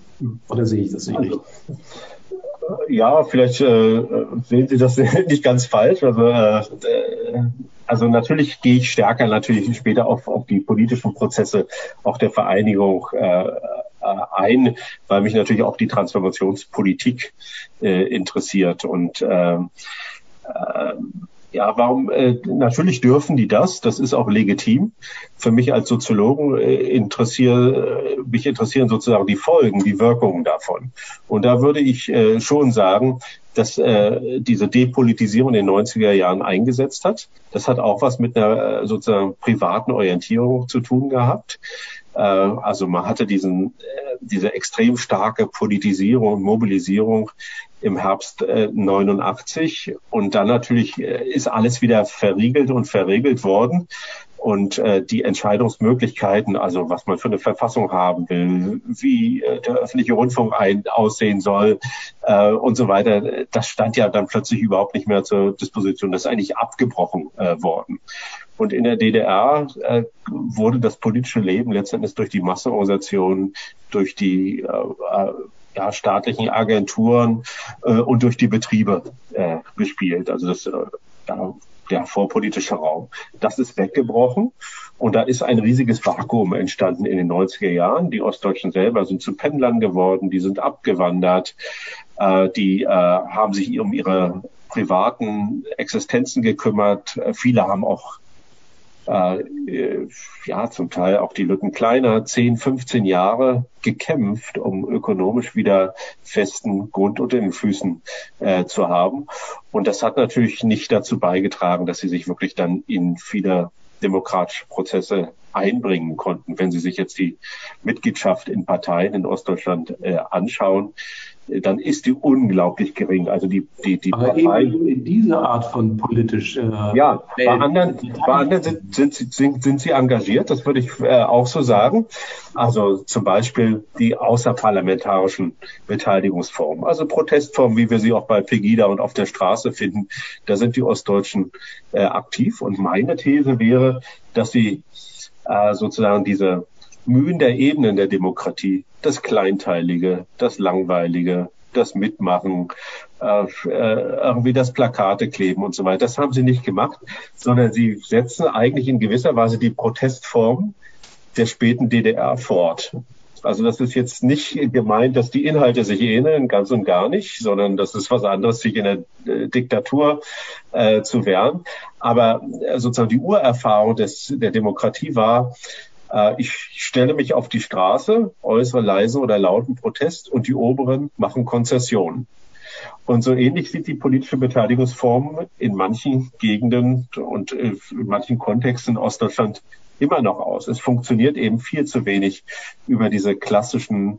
S1: Oder sehe ich das nicht also,
S3: Ja, vielleicht äh, sehen Sie das nicht ganz falsch. Also, äh, also natürlich gehe ich stärker natürlich später auf, auf die politischen Prozesse auch der Vereinigung äh, äh ein, weil mich natürlich auch die Transformationspolitik äh, interessiert und äh, äh, ja, warum? Äh, natürlich dürfen die das. Das ist auch legitim. Für mich als Soziologen äh, interessiere, äh, mich interessieren sozusagen die Folgen, die Wirkungen davon. Und da würde ich äh, schon sagen, dass äh, diese Depolitisierung in den 90er Jahren eingesetzt hat. Das hat auch was mit einer äh, sozusagen privaten Orientierung zu tun gehabt. Äh, also man hatte diesen, äh, diese extrem starke Politisierung und Mobilisierung im Herbst äh, 89 und dann natürlich äh, ist alles wieder verriegelt und verregelt worden und äh, die Entscheidungsmöglichkeiten, also was man für eine Verfassung haben will, wie äh, der öffentliche Rundfunk ein, aussehen soll äh, und so weiter, das stand ja dann plötzlich überhaupt nicht mehr zur Disposition. Das ist eigentlich abgebrochen äh, worden. Und in der DDR äh, wurde das politische Leben letztendlich durch die Massenorganisation, durch die äh, äh ja, staatlichen Agenturen äh, und durch die Betriebe äh, gespielt. Also das äh, ja, der vorpolitische Raum. Das ist weggebrochen und da ist ein riesiges Vakuum entstanden in den 90er Jahren. Die Ostdeutschen selber sind zu Pendlern geworden, die sind abgewandert, äh, die äh, haben sich um ihre privaten Existenzen gekümmert. Viele haben auch äh, ja zum Teil auch die Lütten kleiner, 10, 15 Jahre gekämpft, um ökonomisch wieder festen Grund unter den Füßen äh, zu haben. Und das hat natürlich nicht dazu beigetragen, dass sie sich wirklich dann in viele demokratische Prozesse einbringen konnten. Wenn Sie sich jetzt die Mitgliedschaft in Parteien in Ostdeutschland äh, anschauen, dann ist die unglaublich gering. Also die, die, die
S1: Aber Partei, eben in dieser Art von politisch. Äh,
S3: ja, bei anderen, bei anderen sind, sind, sind, sind sie engagiert, das würde ich äh, auch so sagen. Also zum Beispiel die außerparlamentarischen Beteiligungsformen, also Protestformen, wie wir sie auch bei Pegida und auf der Straße finden, da sind die Ostdeutschen äh, aktiv. Und meine These wäre, dass sie äh, sozusagen diese Mühen der Ebenen der Demokratie, das Kleinteilige, das Langweilige, das Mitmachen, äh, äh, irgendwie das Plakate kleben und so weiter. Das haben sie nicht gemacht, sondern sie setzen eigentlich in gewisser Weise die Protestform der späten DDR fort. Also das ist jetzt nicht gemeint, dass die Inhalte sich ähneln, ganz und gar nicht, sondern das ist was anderes, sich in der äh, Diktatur äh, zu wehren. Aber äh, sozusagen die Urerfahrung des, der Demokratie war, ich stelle mich auf die Straße, äußere leise oder lauten Protest und die Oberen machen Konzessionen. Und so ähnlich sieht die politische Beteiligungsform in manchen Gegenden und äh, in manchen Kontexten in Ostdeutschland immer noch aus. Es funktioniert eben viel zu wenig über diese klassischen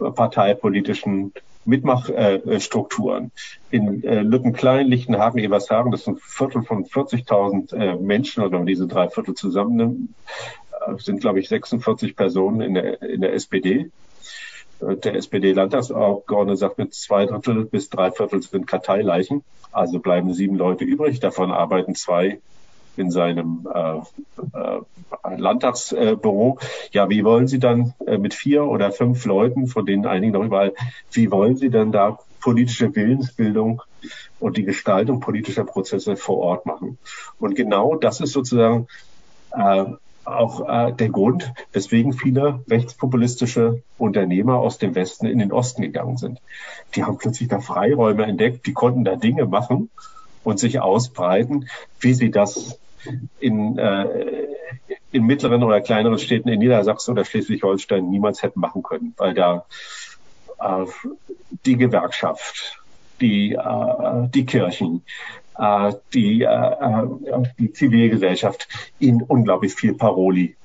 S3: äh, parteipolitischen Mitmachstrukturen. In äh, Lückenklein, Lichtenhagen, Evershagen, das sind Viertel von 40.000 äh, Menschen, oder wenn diese drei Viertel zusammennimmt, äh, sind, glaube ich, 46 Personen in der, in der SPD. Äh, der SPD-Landtagsabgeordnete sagt, mit zwei Drittel bis drei Viertel sind Karteileichen. Also bleiben sieben Leute übrig. Davon arbeiten zwei in seinem äh, äh, Landtagsbüro. Ja, wie wollen Sie dann äh, mit vier oder fünf Leuten, von denen einigen noch überall, wie wollen Sie dann da politische Willensbildung und die Gestaltung politischer Prozesse vor Ort machen? Und genau das ist sozusagen äh, auch äh, der Grund, weswegen viele rechtspopulistische Unternehmer aus dem Westen in den Osten gegangen sind. Die haben plötzlich da Freiräume entdeckt, die konnten da Dinge machen und sich ausbreiten, wie sie das in, äh, in mittleren oder kleineren Städten in Niedersachsen oder Schleswig-Holstein niemals hätten machen können, weil da äh, die Gewerkschaft, die, äh, die Kirchen, äh, die, äh, die Zivilgesellschaft ihnen unglaublich viel Paroli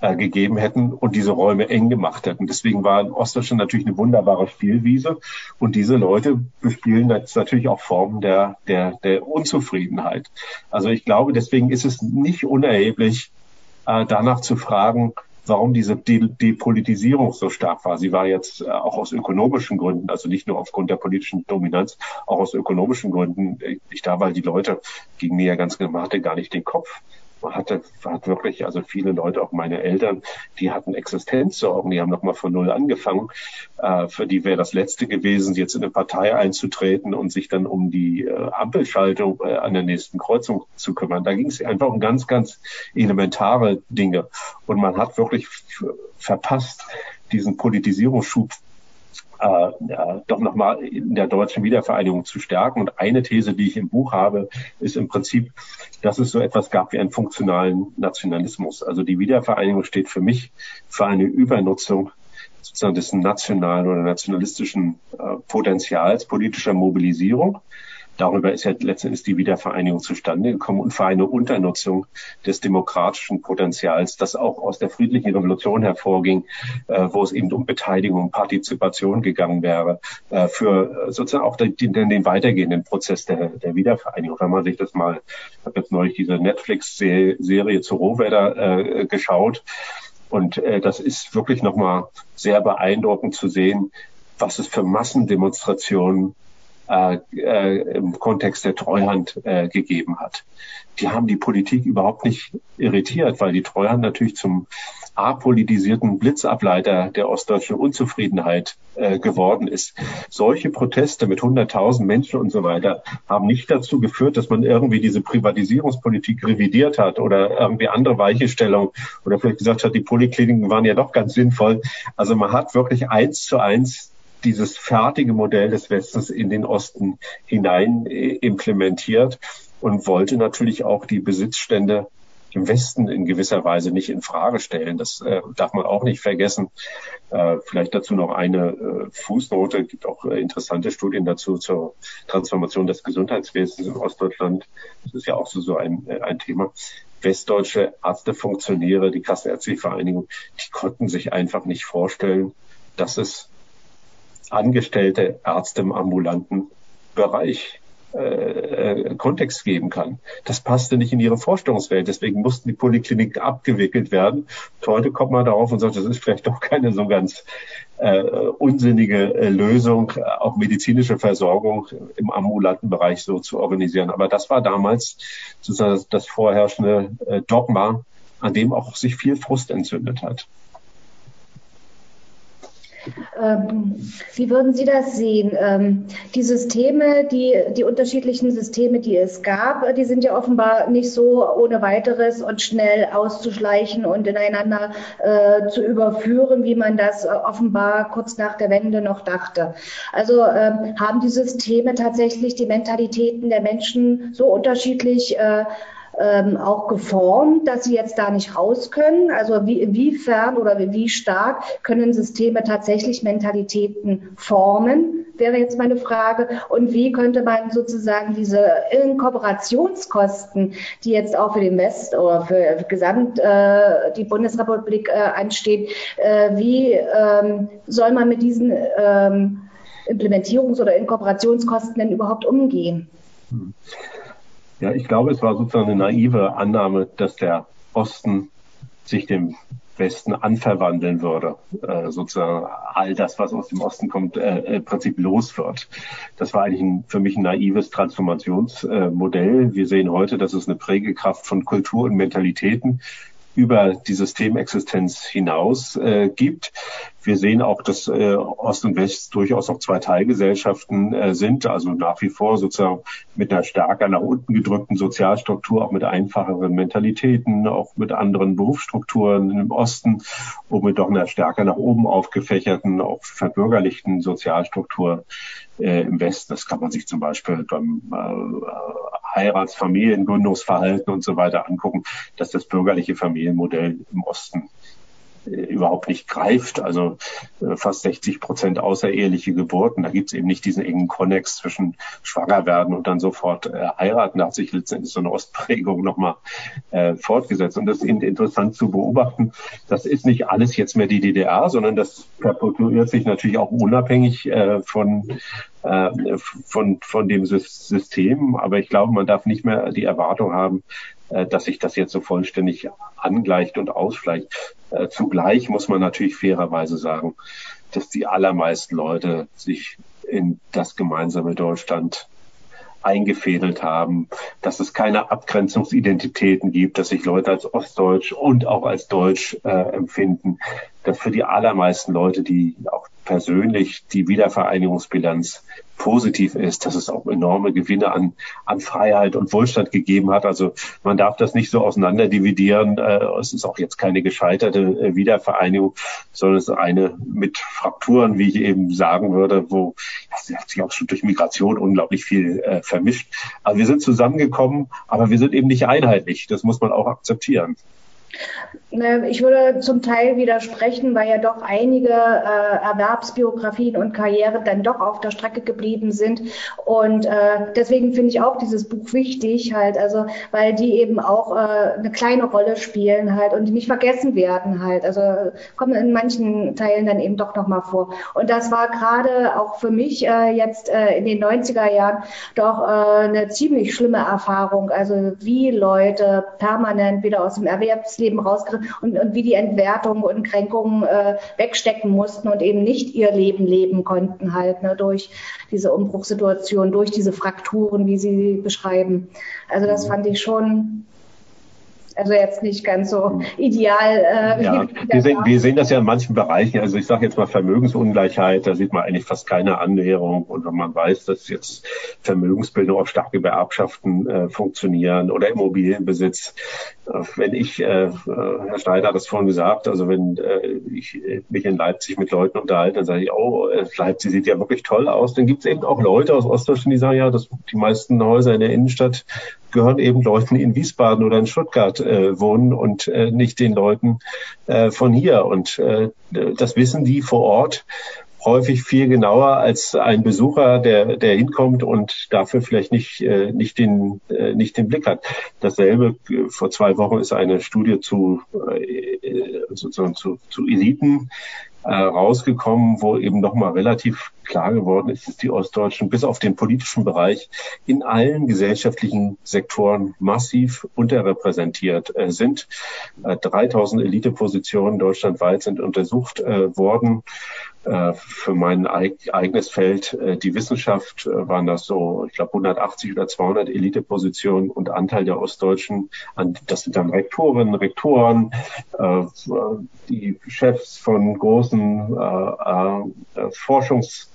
S3: äh, gegeben hätten und diese Räume eng gemacht hätten. Deswegen war in Ostdeutschland natürlich eine wunderbare Spielwiese und diese Leute bespielen jetzt natürlich auch Formen der, der, der Unzufriedenheit. Also ich glaube, deswegen ist es nicht unerheblich, äh, danach zu fragen, warum diese Depolitisierung so stark war. Sie war jetzt äh, auch aus ökonomischen Gründen, also nicht nur aufgrund der politischen Dominanz, auch aus ökonomischen Gründen, äh, nicht da, weil die Leute gegen mir ja ganz genau hatte gar nicht den Kopf hatte, hat wirklich, also viele Leute, auch meine Eltern, die hatten Existenzsorgen, die haben nochmal von Null angefangen. Äh, für die wäre das Letzte gewesen, jetzt in eine Partei einzutreten und sich dann um die äh, Ampelschaltung äh, an der nächsten Kreuzung zu kümmern. Da ging es einfach um ganz, ganz elementare Dinge. Und man hat wirklich verpasst, diesen Politisierungsschub äh, ja, doch nochmal in der deutschen Wiedervereinigung zu stärken. Und eine These, die ich im Buch habe, ist im Prinzip, dass es so etwas gab wie einen funktionalen Nationalismus. Also die Wiedervereinigung steht für mich für eine Übernutzung sozusagen des nationalen oder nationalistischen äh, Potenzials politischer Mobilisierung Darüber ist ja letztendlich die Wiedervereinigung zustande gekommen und für eine Unternutzung des demokratischen Potenzials, das auch aus der friedlichen Revolution hervorging, äh, wo es eben um Beteiligung und Partizipation gegangen wäre, äh, für sozusagen auch den, den, den weitergehenden Prozess der, der Wiedervereinigung. Wenn man sich das mal, ich habe jetzt neulich diese Netflix-Serie zu Rohwedder äh, geschaut, und äh, das ist wirklich nochmal sehr beeindruckend zu sehen, was es für Massendemonstrationen äh, äh, im Kontext der Treuhand äh, gegeben hat. Die haben die Politik überhaupt nicht irritiert, weil die Treuhand natürlich zum apolitisierten Blitzableiter der ostdeutschen Unzufriedenheit äh, geworden ist. Solche Proteste mit 100.000 Menschen und so weiter haben nicht dazu geführt, dass man irgendwie diese Privatisierungspolitik revidiert hat oder irgendwie andere Weichenstellung oder vielleicht gesagt hat, die Polikliniken waren ja doch ganz sinnvoll. Also man hat wirklich eins zu eins dieses fertige Modell des Westens in den Osten hinein äh, implementiert und wollte natürlich auch die Besitzstände im Westen in gewisser Weise nicht in Frage stellen. Das äh, darf man auch nicht vergessen. Äh, vielleicht dazu noch eine äh, Fußnote. Es gibt auch äh, interessante Studien dazu zur Transformation des Gesundheitswesens in Ostdeutschland. Das ist ja auch so, so ein, äh, ein Thema. Westdeutsche Ärztefunktionäre, die Kassenärztliche Vereinigung, die konnten sich einfach nicht vorstellen, dass es angestellte Ärzte im ambulanten Bereich äh, äh, Kontext geben kann. Das passte nicht in ihre Vorstellungswelt. Deswegen mussten die Polikliniken abgewickelt werden. Und heute kommt man darauf und sagt, das ist vielleicht doch keine so ganz äh, unsinnige äh, Lösung, auch medizinische Versorgung im ambulanten Bereich so zu organisieren. Aber das war damals sozusagen das vorherrschende äh, Dogma, an dem auch sich viel Frust entzündet hat.
S2: Ähm, wie würden Sie das sehen? Ähm, die Systeme, die, die unterschiedlichen Systeme, die es gab, die sind ja offenbar nicht so ohne weiteres und schnell auszuschleichen und ineinander äh, zu überführen, wie man das äh, offenbar kurz nach der Wende noch dachte. Also ähm, haben die Systeme tatsächlich die Mentalitäten der Menschen so unterschiedlich äh, ähm, auch geformt, dass sie jetzt da nicht raus können? Also wie, inwiefern oder wie stark können Systeme tatsächlich Mentalitäten formen? wäre jetzt meine Frage. Und wie könnte man sozusagen diese Inkooperationskosten, die jetzt auch für den West oder für gesamt äh, die Bundesrepublik äh, anstehen, äh, wie ähm, soll man mit diesen ähm, Implementierungs- oder Inkooperationskosten denn überhaupt umgehen?
S3: Ja, ich glaube, es war sozusagen eine naive Annahme, dass der Osten sich dem Westen anverwandeln würde, äh, sozusagen all das, was aus dem Osten kommt, äh, im Prinzip los wird. Das war eigentlich ein, für mich ein naives Transformationsmodell. Wir sehen heute, dass es eine Prägekraft von Kultur und Mentalitäten über die Systemexistenz hinaus äh, gibt. Wir sehen auch, dass äh, Ost und West durchaus auch zwei Teilgesellschaften äh, sind, also nach wie vor sozusagen mit einer stärker nach unten gedrückten Sozialstruktur, auch mit einfacheren Mentalitäten, auch mit anderen Berufsstrukturen im Osten und mit doch einer stärker nach oben aufgefächerten, auch verbürgerlichten Sozialstruktur äh, im Westen. Das kann man sich zum Beispiel beim äh, Heirats-, Familiengründungsverhalten und so weiter angucken, dass das bürgerliche Familienmodell im Osten überhaupt nicht greift. Also äh, fast 60 Prozent außereheliche Geburten. Da gibt es eben nicht diesen engen Konnex zwischen schwanger werden und dann sofort äh, heiraten. Da hat sich letztendlich so eine Ostprägung nochmal äh, fortgesetzt. Und das ist interessant zu beobachten. Das ist nicht alles jetzt mehr die DDR, sondern das perpetuiert sich natürlich auch unabhängig äh, von äh, von, von dem System. Aber ich glaube, man darf nicht mehr die Erwartung haben, dass sich das jetzt so vollständig angleicht und ausschleicht. Äh, zugleich muss man natürlich fairerweise sagen, dass die allermeisten Leute sich in das gemeinsame Deutschland eingefädelt haben, dass es keine Abgrenzungsidentitäten gibt, dass sich Leute als Ostdeutsch und auch als Deutsch äh, empfinden, dass für die allermeisten Leute, die auch persönlich die Wiedervereinigungsbilanz positiv ist, dass es auch enorme Gewinne an, an Freiheit und Wohlstand gegeben hat. Also man darf das nicht so auseinanderdividieren. Äh, es ist auch jetzt keine gescheiterte äh, Wiedervereinigung, sondern es ist eine mit Frakturen, wie ich eben sagen würde, wo das hat sich auch schon durch Migration unglaublich viel äh, vermischt. Also wir sind zusammengekommen, aber wir sind eben nicht einheitlich. Das muss man auch akzeptieren.
S2: Ne, ich würde zum Teil widersprechen, weil ja doch einige äh, Erwerbsbiografien und Karrieren dann doch auf der Strecke geblieben sind. Und äh, deswegen finde ich auch dieses Buch wichtig, halt, also weil die eben auch äh, eine kleine Rolle spielen halt und nicht vergessen werden halt. Also kommen in manchen Teilen dann eben doch nochmal vor. Und das war gerade auch für mich jetzt in den 90er Jahren doch eine ziemlich schlimme Erfahrung. Also wie Leute permanent wieder aus dem Erwerbs Leben rausgerissen und, und wie die Entwertungen und Kränkungen äh, wegstecken mussten und eben nicht ihr Leben leben konnten halt ne, durch diese Umbruchssituation, durch diese Frakturen, wie sie beschreiben. Also das fand ich schon also jetzt nicht ganz so ideal.
S3: Äh, ja, wir, sehen, wir sehen das ja in manchen Bereichen. Also ich sage jetzt mal Vermögensungleichheit, da sieht man eigentlich fast keine Annäherung. Und wenn man weiß, dass jetzt Vermögensbildung auf starke Beerbschaften äh, funktionieren oder Immobilienbesitz. Äh, wenn ich, äh, Herr Schneider hat das vorhin gesagt, also wenn äh, ich mich in Leipzig mit Leuten unterhalte, dann sage ich, oh, äh, Leipzig sieht ja wirklich toll aus. Dann gibt es eben auch Leute aus Ostdeutschland, die sagen, ja, dass die meisten Häuser in der Innenstadt gehören eben Leuten in Wiesbaden oder in Stuttgart äh, wohnen und äh, nicht den Leuten äh, von hier. Und äh, das wissen die vor Ort häufig viel genauer als ein Besucher, der, der hinkommt und dafür vielleicht nicht, äh, nicht, den, äh, nicht den Blick hat. Dasselbe, äh, vor zwei Wochen ist eine Studie zu, äh, sozusagen zu, zu Eliten äh, rausgekommen, wo eben nochmal relativ klar geworden ist, dass die Ostdeutschen bis auf den politischen Bereich in allen gesellschaftlichen Sektoren massiv unterrepräsentiert äh, sind. Äh, 3000 Elitepositionen deutschlandweit sind untersucht äh, worden. Äh, für mein eigenes Feld, äh, die Wissenschaft, äh, waren das so, ich glaube, 180 oder 200 Elitepositionen und Anteil der Ostdeutschen, das sind dann Rektorinnen, Rektoren, die Chefs von großen Forschungs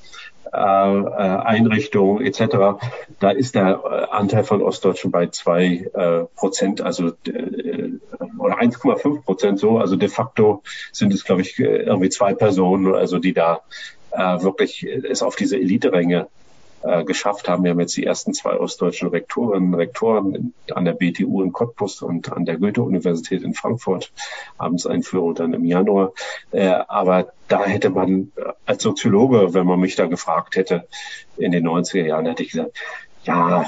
S3: Einrichtungen etc. Da ist der Anteil von Ostdeutschen bei zwei Prozent, also oder 1,5 Prozent so. Also de facto sind es, glaube ich, irgendwie zwei Personen, also die da äh, wirklich es auf diese Elite-Ränge äh, geschafft haben. Wir haben jetzt die ersten zwei ostdeutschen Rektorinnen und Rektoren an der BTU in Cottbus und an der Goethe-Universität in Frankfurt. Amtseinführung dann im Januar. Äh, aber da hätte man als Soziologe, wenn man mich da gefragt hätte, in den 90er Jahren, hätte ich gesagt, ja,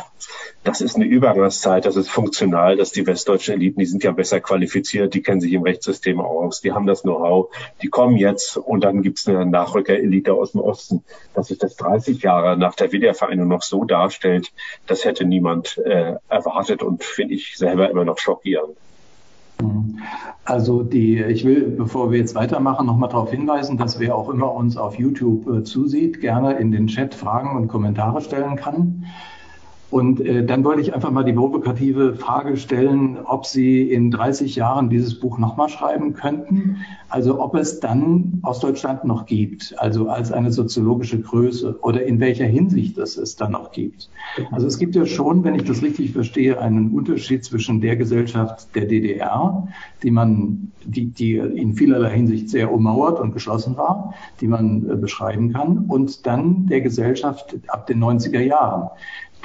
S3: das ist eine Übergangszeit, das ist funktional, dass die westdeutschen Eliten, die sind ja besser qualifiziert, die kennen sich im Rechtssystem aus, die haben das Know-how, die kommen jetzt und dann gibt es eine Nachrückerelite aus dem Osten. Dass sich das 30 Jahre nach der Wiedervereinigung noch so darstellt, das hätte niemand äh, erwartet und finde ich selber immer noch schockierend.
S1: Also die, ich will, bevor wir jetzt weitermachen, nochmal darauf hinweisen, dass wer auch immer uns auf YouTube äh, zusieht, gerne in den Chat Fragen und Kommentare stellen kann. Und äh, dann wollte ich einfach mal die provokative Frage stellen, ob Sie in 30 Jahren dieses Buch nochmal schreiben könnten. Also ob es dann Ostdeutschland noch gibt, also als eine soziologische Größe oder in welcher Hinsicht es es dann noch gibt. Also es gibt ja schon, wenn ich das richtig verstehe, einen Unterschied zwischen der Gesellschaft der DDR, die man, die, die in vielerlei Hinsicht sehr ummauert und geschlossen war, die man äh, beschreiben kann, und dann der Gesellschaft ab den 90er Jahren.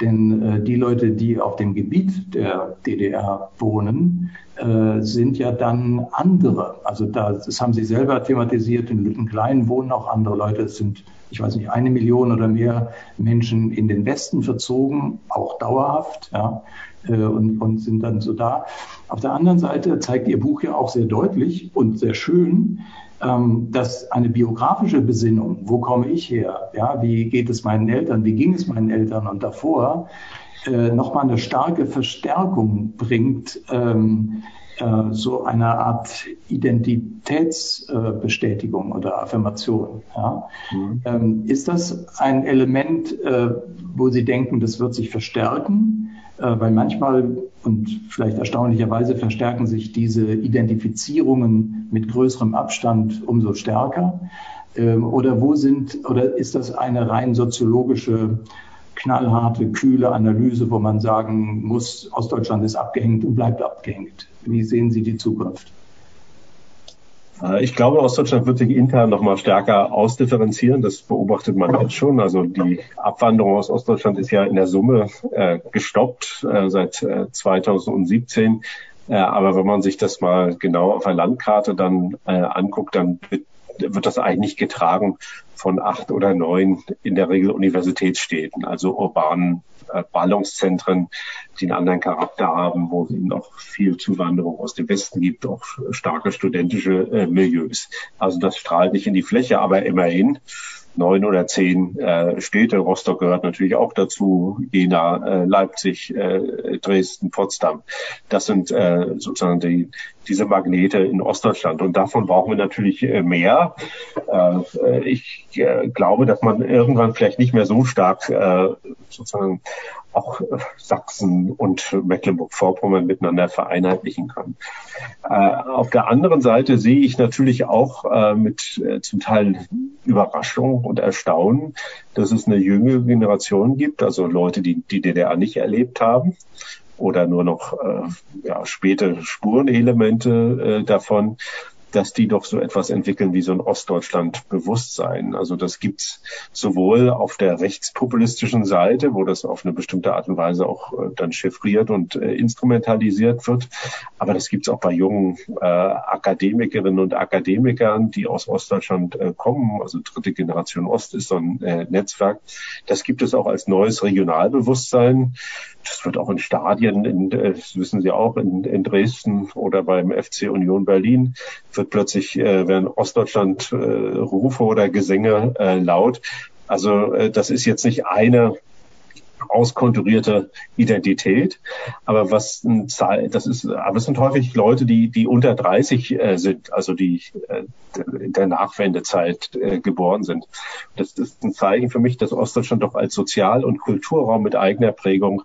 S1: Denn äh, die Leute, die auf dem Gebiet der DDR wohnen, äh, sind ja dann andere. Also da, das haben Sie selber thematisiert. In Lüttenklein wohnen auch andere Leute. Es sind, ich weiß nicht, eine Million oder mehr Menschen in den Westen verzogen, auch dauerhaft, ja, äh, und, und sind dann so da. Auf der anderen Seite zeigt Ihr Buch ja auch sehr deutlich und sehr schön, dass eine biografische Besinnung, wo komme ich her, ja, wie geht es meinen Eltern, wie ging es meinen Eltern und davor, äh, nochmal eine starke Verstärkung bringt, ähm, äh, so eine Art Identitätsbestätigung äh, oder Affirmation. Ja. Mhm. Ähm, ist das ein Element, äh, wo Sie denken, das wird sich verstärken? Äh, weil manchmal und vielleicht erstaunlicherweise verstärken sich diese Identifizierungen mit größerem Abstand umso stärker. Ähm, oder wo sind, oder ist das eine rein soziologische, knallharte, kühle Analyse, wo man sagen muss, Ostdeutschland ist abgehängt und bleibt abgehängt? Wie sehen Sie die Zukunft?
S3: Äh, ich glaube, Ostdeutschland wird sich intern noch mal stärker ausdifferenzieren. Das beobachtet man jetzt schon. Also die Abwanderung aus Ostdeutschland ist ja in der Summe äh, gestoppt äh, seit äh, 2017. Äh, aber wenn man sich das mal genau auf der Landkarte dann äh, anguckt, dann wird, wird das eigentlich getragen von acht oder neun in der Regel Universitätsstädten, also urbanen Ballungszentren, die einen anderen Charakter haben, wo es eben auch viel Zuwanderung aus dem Westen gibt, auch starke studentische äh, Milieus. Also das strahlt nicht in die Fläche, aber immerhin neun oder zehn äh, Städte. Rostock gehört natürlich auch dazu, Jena, äh, Leipzig, äh, Dresden, Potsdam. Das sind äh, sozusagen die, diese Magnete in Ostdeutschland. Und davon brauchen wir natürlich äh, mehr. Äh, ich äh, glaube, dass man irgendwann vielleicht nicht mehr so stark äh, sozusagen auch Sachsen und Mecklenburg-Vorpommern miteinander vereinheitlichen kann. Äh, auf der anderen Seite sehe ich natürlich auch äh, mit äh, zum Teil Überraschung und Erstaunen, dass es eine jüngere Generation gibt, also Leute, die die DDR nicht erlebt haben oder nur noch äh, ja, späte Spurenelemente äh, davon, dass die doch so etwas entwickeln wie so ein Ostdeutschland-Bewusstsein. Also das gibt's sowohl auf der rechtspopulistischen Seite, wo das auf eine bestimmte Art und Weise auch äh, dann chiffriert und äh, instrumentalisiert wird, aber das gibt's auch bei jungen äh, Akademikerinnen und Akademikern, die aus Ostdeutschland äh, kommen. Also dritte Generation Ost ist so ein äh, Netzwerk. Das gibt es auch als neues Regionalbewusstsein. Das wird auch in Stadien, in, äh, das wissen Sie auch, in, in Dresden oder beim FC Union Berlin wird plötzlich, äh, werden Ostdeutschland äh, Rufe oder Gesänge äh, laut. Also äh, das ist jetzt nicht eine auskonturierte Identität. Aber was ein das ist, aber es sind häufig Leute, die, die unter 30 äh, sind, also die äh, in der Nachwendezeit äh, geboren sind. Das ist ein Zeichen für mich, dass Ostdeutschland doch als Sozial- und Kulturraum mit eigener Prägung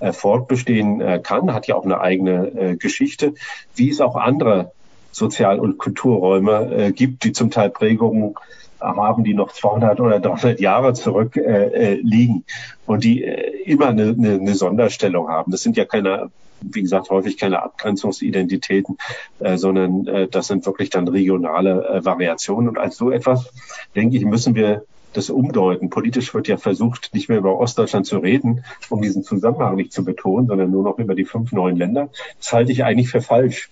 S3: äh, fortbestehen äh, kann, hat ja auch eine eigene äh, Geschichte, wie es auch andere Sozial- und Kulturräume äh, gibt, die zum Teil Prägungen haben, die noch 200 oder 300 Jahre zurück äh, äh, liegen und die äh, immer eine, eine, eine Sonderstellung haben. Das sind ja keine wie gesagt, häufig keine Abgrenzungsidentitäten, äh, sondern äh, das sind wirklich dann regionale äh, Variationen. Und als so etwas, denke ich, müssen wir das umdeuten. Politisch wird ja versucht, nicht mehr über Ostdeutschland zu reden, um diesen Zusammenhang nicht zu betonen, sondern nur noch über die fünf neuen Länder. Das halte ich eigentlich für falsch.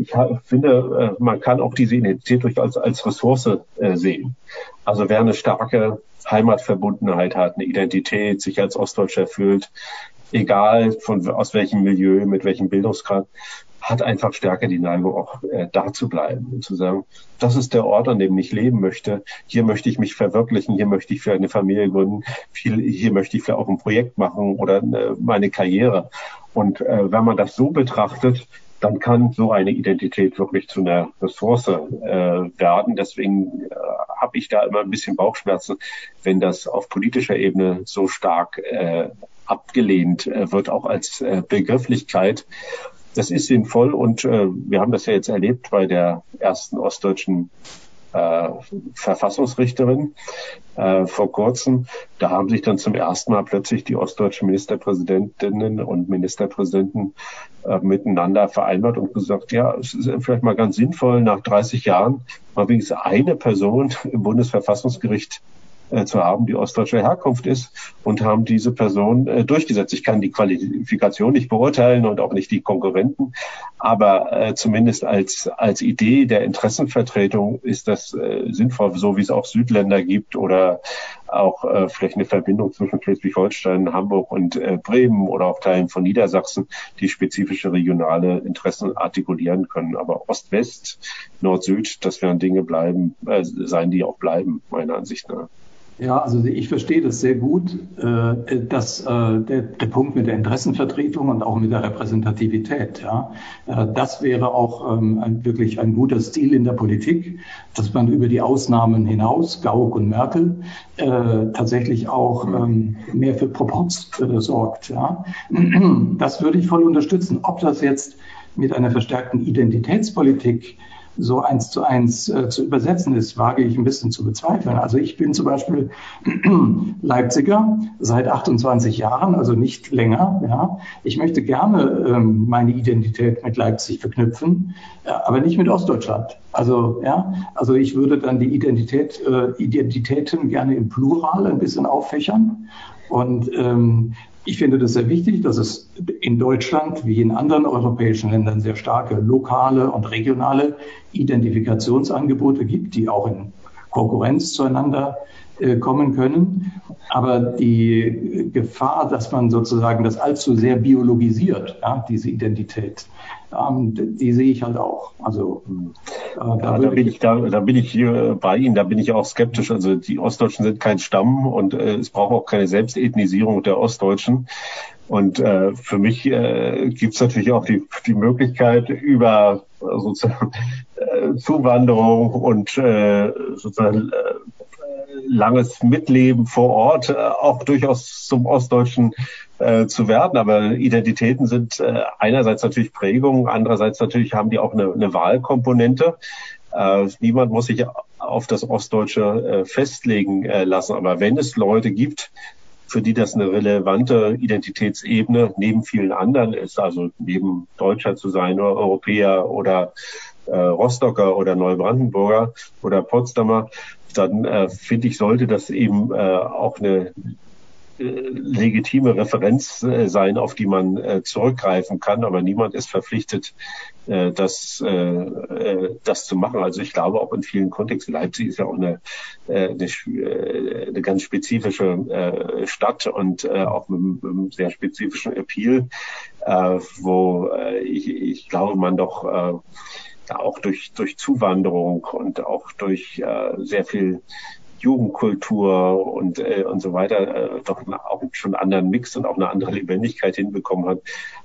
S3: Ich finde, äh, man kann auch diese Identität durchaus als Ressource äh, sehen. Also wer eine starke Heimatverbundenheit hat, eine Identität, sich als Ostdeutscher fühlt, egal von aus welchem Milieu, mit welchem Bildungsgrad, hat einfach stärker die Neigung, auch äh, da zu bleiben und zu sagen, das ist der Ort, an dem ich leben möchte. Hier möchte ich mich verwirklichen, hier möchte ich für eine Familie gründen, hier möchte ich für auch ein Projekt machen oder meine Karriere. Und wenn man das so betrachtet, dann kann so eine Identität wirklich zu einer Ressource äh, werden. Deswegen äh, habe ich da immer ein bisschen Bauchschmerzen, wenn das auf politischer Ebene so stark äh, abgelehnt äh, wird, auch als äh, Begrifflichkeit. Das ist sinnvoll und äh, wir haben das ja jetzt erlebt bei der ersten ostdeutschen äh, Verfassungsrichterin äh, vor kurzem. Da haben sich dann zum ersten Mal plötzlich die ostdeutschen Ministerpräsidentinnen und Ministerpräsidenten äh, miteinander vereinbart und gesagt, ja, es ist vielleicht mal ganz sinnvoll, nach 30 Jahren mal wenigstens eine Person im Bundesverfassungsgericht äh, zu haben, die ostdeutscher Herkunft ist und haben diese Person äh, durchgesetzt. Ich kann die Qualifikation nicht beurteilen und auch nicht die Konkurrenten, aber äh, zumindest als, als Idee der Interessenvertretung ist das äh, sinnvoll, so wie es auch Südländer gibt oder auch äh, vielleicht eine Verbindung zwischen Schleswig-Holstein, Hamburg und äh, Bremen oder auch Teilen von Niedersachsen, die spezifische regionale Interessen artikulieren können. Aber Ost-West, Nord-Süd, das werden Dinge bleiben, äh, sein, die auch bleiben, meiner Ansicht nach.
S1: Ja, also ich verstehe das sehr gut, äh, dass äh, der, der Punkt mit der Interessenvertretung und auch mit der Repräsentativität, ja, äh, das wäre auch ähm, ein, wirklich ein guter Stil in der Politik, dass man über die Ausnahmen hinaus, Gauck und Merkel, tatsächlich auch ähm, mehr für Proports sorgt. Ja. Das würde ich voll unterstützen. Ob das jetzt mit einer verstärkten Identitätspolitik so eins zu eins äh, zu übersetzen ist, wage ich ein bisschen zu bezweifeln. Also ich bin zum Beispiel Leipziger seit 28 Jahren, also nicht länger. Ja. Ich möchte gerne ähm, meine Identität mit Leipzig verknüpfen, äh, aber nicht mit Ostdeutschland. Also ja, also ich würde dann die Identität, äh, Identitäten gerne im Plural ein bisschen auffächern und ähm, ich finde das sehr wichtig, dass es in Deutschland wie in anderen europäischen Ländern sehr starke lokale und regionale Identifikationsangebote gibt, die auch in Konkurrenz zueinander äh, kommen können. Aber die Gefahr, dass man sozusagen das allzu sehr biologisiert, ja, diese Identität, ähm, die sehe ich halt auch. Also
S3: äh, da, ja, da bin ich, da, da bin ich hier bei Ihnen, da bin ich auch skeptisch. Also die Ostdeutschen sind kein Stamm und äh, es braucht auch keine Selbstethnisierung der Ostdeutschen. Und äh, für mich äh, gibt es natürlich auch die, die Möglichkeit, über sozusagen äh, Zuwanderung und äh, sozusagen äh, langes Mitleben vor Ort äh, auch durchaus zum Ostdeutschen äh, zu werden. Aber Identitäten sind äh, einerseits natürlich Prägungen, andererseits natürlich haben die auch eine, eine Wahlkomponente. Äh, niemand muss sich auf das Ostdeutsche äh, festlegen äh, lassen. Aber wenn es Leute gibt, für die das eine relevante Identitätsebene neben vielen anderen ist, also neben Deutscher zu sein oder Europäer oder Rostocker oder Neubrandenburger oder Potsdamer, dann äh, finde ich, sollte das eben äh, auch eine äh, legitime Referenz äh, sein, auf die man äh, zurückgreifen kann, aber niemand ist verpflichtet, äh, das, äh, äh, das zu machen. Also ich glaube auch in vielen Kontexten, Leipzig ist ja auch eine, äh, eine, eine ganz spezifische äh, Stadt und äh, auch mit, mit einem sehr spezifischen Appeal, äh, wo äh, ich, ich glaube, man doch äh, auch durch, durch Zuwanderung und auch durch äh, sehr viel Jugendkultur und, äh, und so weiter äh, doch auch schon einen anderen Mix und auch eine andere Lebendigkeit hinbekommen hat,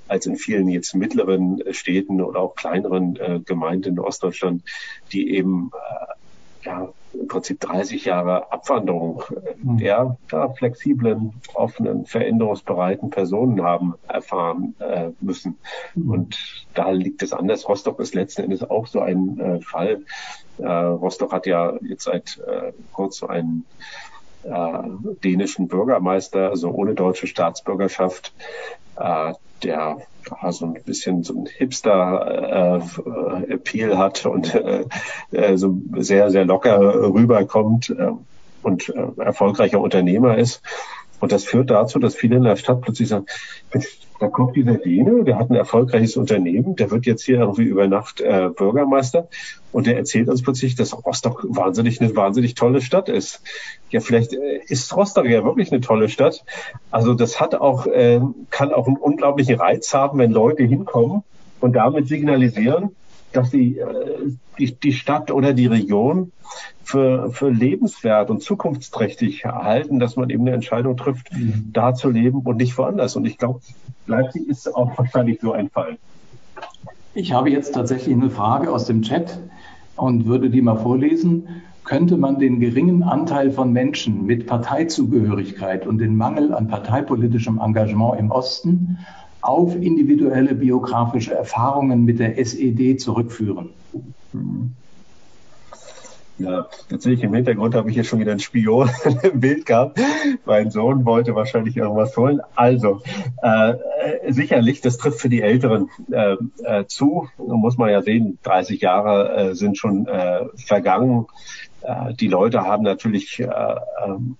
S3: als in vielen jetzt mittleren Städten oder auch kleineren äh, Gemeinden in Ostdeutschland, die eben äh, ja, im Prinzip 30 Jahre Abwanderung mhm. der ja, flexiblen, offenen, veränderungsbereiten Personen haben erfahren äh, müssen. Mhm. Und da liegt es anders. Rostock ist letzten Endes auch so ein äh, Fall. Äh, Rostock hat ja jetzt seit äh, kurz so einen äh, dänischen Bürgermeister, also ohne deutsche Staatsbürgerschaft, äh, der so ein bisschen so ein Hipster-Appeal äh, hat und äh, äh, so sehr, sehr locker rüberkommt. Äh, und äh, erfolgreicher Unternehmer ist. Und das führt dazu, dass viele in der Stadt plötzlich sagen, da kommt dieser Däne, der hat ein erfolgreiches Unternehmen, der wird jetzt hier irgendwie über Nacht äh, Bürgermeister und der erzählt uns plötzlich, dass Rostock wahnsinnig eine wahnsinnig tolle Stadt ist. Ja, vielleicht äh, ist Rostock ja wirklich eine tolle Stadt. Also das hat auch, äh, kann auch einen unglaublichen Reiz haben, wenn Leute hinkommen und damit signalisieren, dass sie äh, die, die Stadt oder die Region für, für lebenswert und zukunftsträchtig halten, dass man eben eine Entscheidung trifft, mhm. da zu leben und nicht woanders. Und ich glaube, Leipzig ist auch wahrscheinlich so ein Fall.
S1: Ich habe jetzt tatsächlich eine Frage aus dem Chat und würde die mal vorlesen. Könnte man den geringen Anteil von Menschen mit Parteizugehörigkeit und den Mangel an parteipolitischem Engagement im Osten auf individuelle biografische Erfahrungen mit der SED zurückführen?
S3: Ja, tatsächlich im Hintergrund habe ich hier schon wieder ein Spion im Bild gehabt. Mein Sohn wollte wahrscheinlich irgendwas holen. Also, äh, sicherlich, das trifft für die Älteren äh, äh, zu. Muss man ja sehen, 30 Jahre äh, sind schon äh, vergangen. Äh, die Leute haben natürlich äh, ähm,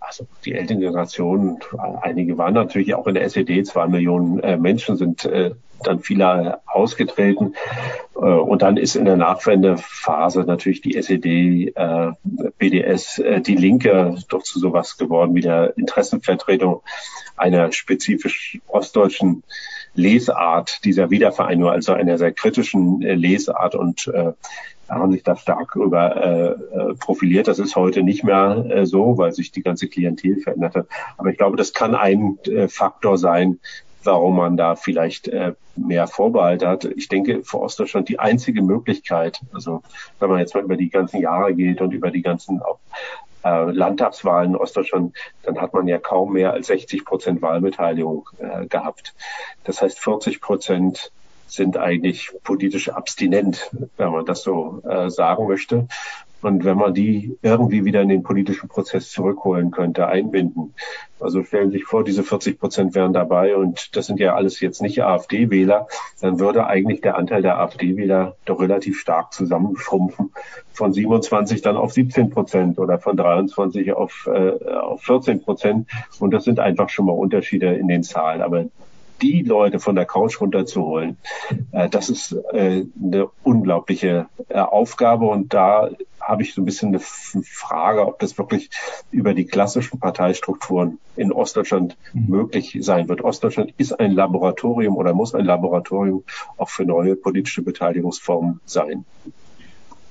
S3: also die älteren Generationen, einige waren natürlich auch in der SED, zwei Millionen äh, Menschen sind äh, dann viele ausgetreten. Äh, und dann ist in der Nachwendephase natürlich die SED, BDS, die Linke doch zu sowas geworden wie der Interessenvertretung einer spezifisch ostdeutschen Lesart dieser Wiedervereinigung, also einer sehr kritischen Lesart und äh, haben sich da stark über äh, äh, profiliert. Das ist heute nicht mehr äh, so, weil sich die ganze Klientel verändert hat. Aber ich glaube, das kann ein äh, Faktor sein, warum man da vielleicht äh, mehr Vorbehalte hat. Ich denke, für Ostdeutschland die einzige Möglichkeit, also wenn man jetzt mal über die ganzen Jahre geht und über die ganzen auch, äh, Landtagswahlen in Ostdeutschland, dann hat man ja kaum mehr als 60 Prozent Wahlbeteiligung äh, gehabt. Das heißt, 40 Prozent sind eigentlich politisch abstinent, wenn man das so äh, sagen möchte. Und wenn man die irgendwie wieder in den politischen Prozess zurückholen könnte, einbinden. Also stellen Sie sich vor, diese 40 Prozent wären dabei und das sind ja alles jetzt nicht AfD-Wähler, dann würde eigentlich der Anteil der AfD-Wähler doch relativ stark zusammenschrumpfen. Von 27 dann auf 17 Prozent oder von 23 auf, äh, auf 14 Prozent. Und das sind einfach schon mal Unterschiede in den Zahlen. Aber die Leute von der Couch runterzuholen, äh, das ist äh, eine unglaubliche äh, Aufgabe. Und da habe ich so ein bisschen eine Frage, ob das wirklich über die klassischen Parteistrukturen in Ostdeutschland mhm. möglich sein wird. Ostdeutschland ist ein Laboratorium oder muss ein Laboratorium auch für neue politische Beteiligungsformen sein.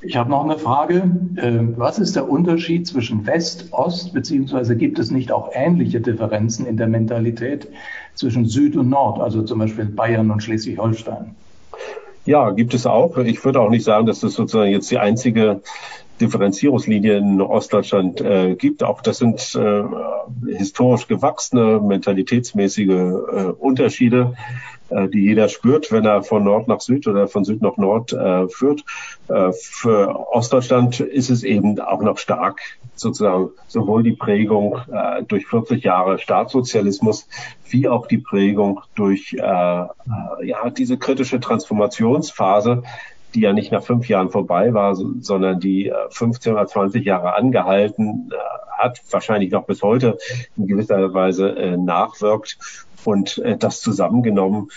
S1: Ich habe noch eine Frage. Ähm, was ist der Unterschied zwischen West, Ost, beziehungsweise gibt es nicht auch ähnliche Differenzen in der Mentalität zwischen Süd und Nord, also zum Beispiel Bayern und Schleswig-Holstein?
S3: Ja, gibt es auch. Ich würde auch nicht sagen, dass das sozusagen jetzt die einzige Differenzierungslinie in Ostdeutschland äh, gibt. Auch das sind äh, historisch gewachsene, mentalitätsmäßige äh, Unterschiede. Äh, die jeder spürt, wenn er von Nord nach Süd oder von Süd nach Nord äh, führt. Äh, für Ostdeutschland ist es eben auch noch stark sozusagen sowohl die Prägung äh, durch 40 Jahre Staatssozialismus wie auch die Prägung durch äh, äh, ja diese kritische Transformationsphase, die ja nicht nach fünf Jahren vorbei war, sondern die 15 oder 20 Jahre angehalten hat, wahrscheinlich noch bis heute in gewisser Weise nachwirkt und äh, das zusammengenommen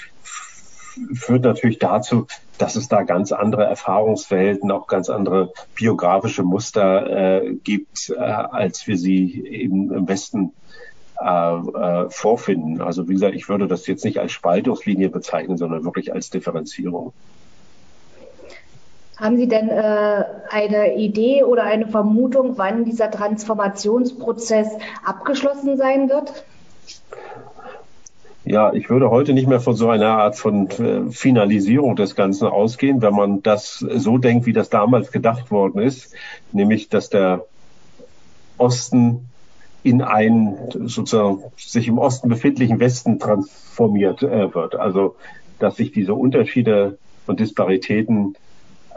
S3: führt natürlich dazu, dass es da ganz andere Erfahrungswelten, auch ganz andere biografische Muster äh, gibt, äh, als wir sie eben im Westen äh, äh, vorfinden. Also wie gesagt, ich würde das jetzt nicht als Spaltungslinie bezeichnen, sondern wirklich als Differenzierung.
S2: Haben Sie denn äh, eine Idee oder eine Vermutung, wann dieser Transformationsprozess abgeschlossen sein wird?
S3: Ja, ich würde heute nicht mehr von so einer Art von äh, Finalisierung des Ganzen ausgehen, wenn man das so denkt, wie das damals gedacht worden ist, nämlich dass der Osten in einen sozusagen sich im Osten befindlichen Westen transformiert äh, wird. Also dass sich diese Unterschiede und Disparitäten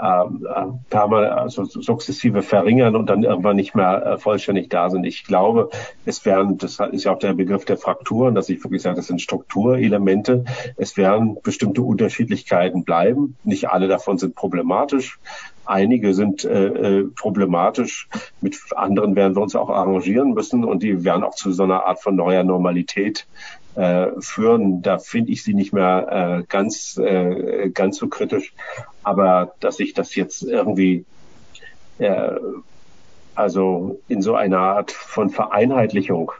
S3: ähm, äh, permanent, also sukzessive verringern und dann irgendwann nicht mehr äh, vollständig da sind. Ich glaube, es werden, das ist ja auch der Begriff der Frakturen, dass ich wirklich sage, das sind Strukturelemente. Es werden bestimmte Unterschiedlichkeiten bleiben. Nicht alle davon sind problematisch. Einige sind äh, äh, problematisch, mit anderen werden wir uns auch arrangieren müssen und die werden auch zu so einer Art von neuer Normalität äh, führen. Da finde ich sie nicht mehr äh, ganz, äh, ganz so kritisch. Aber dass sich das jetzt irgendwie äh, also in so einer Art von Vereinheitlichung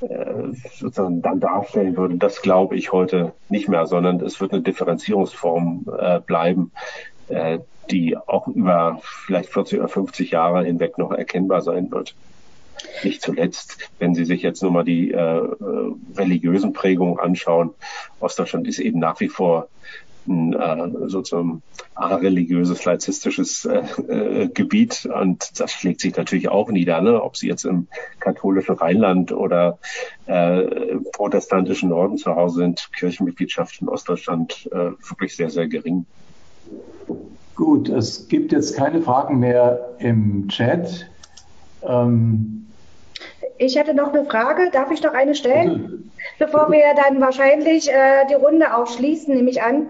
S3: äh, sozusagen dann darstellen würde, das glaube ich heute nicht mehr, sondern es wird eine Differenzierungsform äh, bleiben, äh, die auch über vielleicht 40 oder 50 Jahre hinweg noch erkennbar sein wird. Nicht zuletzt, wenn Sie sich jetzt nur mal die äh, äh religiösen Prägungen anschauen, Ostdeutschland ist eben nach wie vor ein äh, sozusagen religiöses, laizistisches äh, äh, Gebiet und das schlägt sich natürlich auch nieder, ne? ob sie jetzt im katholischen Rheinland oder äh, protestantischen Norden zu Hause sind, Kirchenmitgliedschaft in Ostdeutschland äh, wirklich sehr, sehr gering.
S1: Gut, es gibt jetzt keine Fragen mehr im Chat.
S2: Ähm ich hätte noch eine Frage. Darf ich noch eine stellen? bevor wir dann wahrscheinlich äh, die Runde auch schließen, nehme ich an.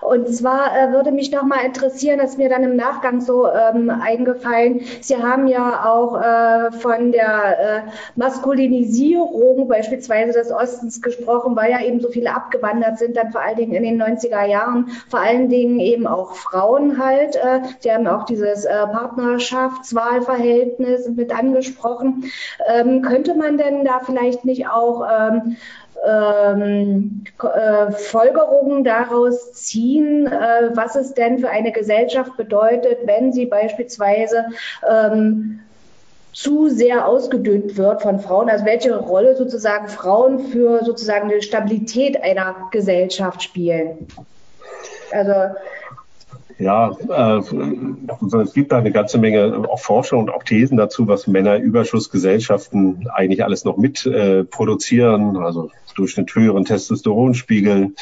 S2: Und zwar äh, würde mich noch mal interessieren, dass mir dann im Nachgang so ähm, eingefallen, Sie haben ja auch äh, von der äh, Maskulinisierung beispielsweise des Ostens gesprochen, weil ja eben so viele abgewandert sind, dann vor allen Dingen in den 90er Jahren, vor allen Dingen eben auch Frauen halt. Äh, Sie haben auch dieses äh, Partnerschaftswahlverhältnis mit angesprochen. Ähm, könnte man denn da vielleicht nicht auch ähm, ähm, äh, Folgerungen daraus ziehen, äh, was es denn für eine Gesellschaft bedeutet, wenn sie beispielsweise ähm, zu sehr ausgedünnt wird von Frauen, also welche Rolle sozusagen Frauen für sozusagen die Stabilität einer Gesellschaft spielen.
S3: Also ja, äh, es gibt da eine ganze Menge auch Forschung und auch Thesen dazu, was Männerüberschussgesellschaften eigentlich alles noch mit äh, produzieren, also durch den höheren Testosteronspiegel,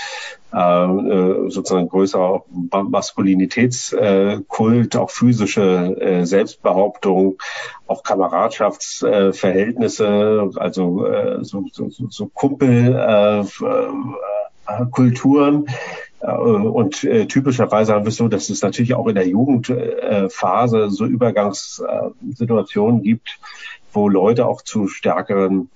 S3: äh, äh, sozusagen größerer Maskulinitätskult, äh, auch physische äh, Selbstbehauptung, auch Kameradschaftsverhältnisse, äh, also äh, so, so, so Kumpelkulturen. Äh, und äh, typischerweise haben wir es so, dass es natürlich auch in der Jugendphase äh, so Übergangssituationen gibt, wo Leute auch zu stärkeren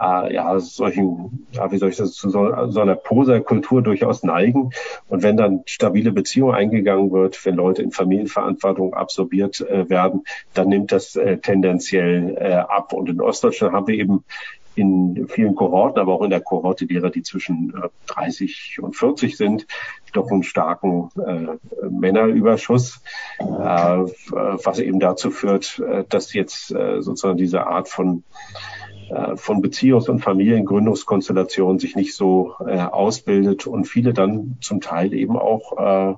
S3: äh, ja, solchen, ja, wie soll ich das, zu so, so einer Poserkultur durchaus neigen. Und wenn dann stabile Beziehungen eingegangen wird, wenn Leute in Familienverantwortung absorbiert äh, werden, dann nimmt das äh, tendenziell äh, ab. Und in Ostdeutschland haben wir eben in vielen Kohorten, aber auch in der Kohorte derer, die zwischen 30 äh, und 40 sind, doch einen starken äh, Männerüberschuss, äh, was eben dazu führt, äh, dass jetzt äh, sozusagen diese Art von äh, von Beziehungs- und Familiengründungskonstellationen sich nicht so äh, ausbildet und viele dann zum Teil eben auch äh,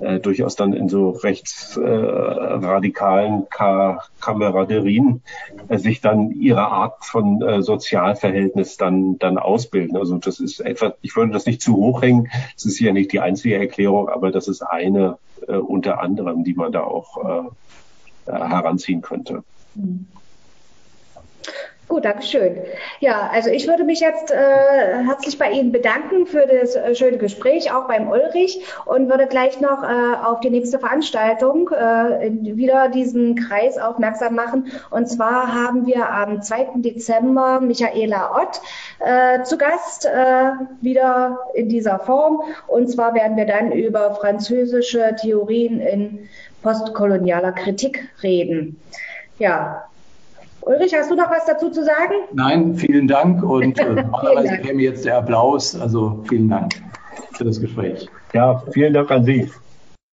S3: äh, durchaus dann in so rechtsradikalen äh, Ka Kameraderien äh, sich dann ihre Art von äh, Sozialverhältnis dann dann ausbilden. Also das ist etwas, ich würde das nicht zu hoch hängen. Das ist ja nicht die einzige Erklärung, aber das ist eine äh, unter anderem, die man da auch äh, heranziehen könnte. Mhm.
S2: Gut, Dankeschön. Ja, also ich würde mich jetzt äh, herzlich bei Ihnen bedanken für das äh, schöne Gespräch, auch beim Ulrich, und würde gleich noch äh, auf die nächste Veranstaltung äh, wieder diesen Kreis aufmerksam machen. Und zwar haben wir am 2. Dezember Michaela Ott äh, zu Gast, äh, wieder in dieser Form. Und zwar werden wir dann über französische Theorien in postkolonialer Kritik reden. Ja, Ulrich, hast du noch was dazu zu sagen?
S1: Nein, vielen Dank und äh, normalerweise käme jetzt der Applaus. Also vielen Dank für das Gespräch.
S3: Ja, vielen Dank an Sie.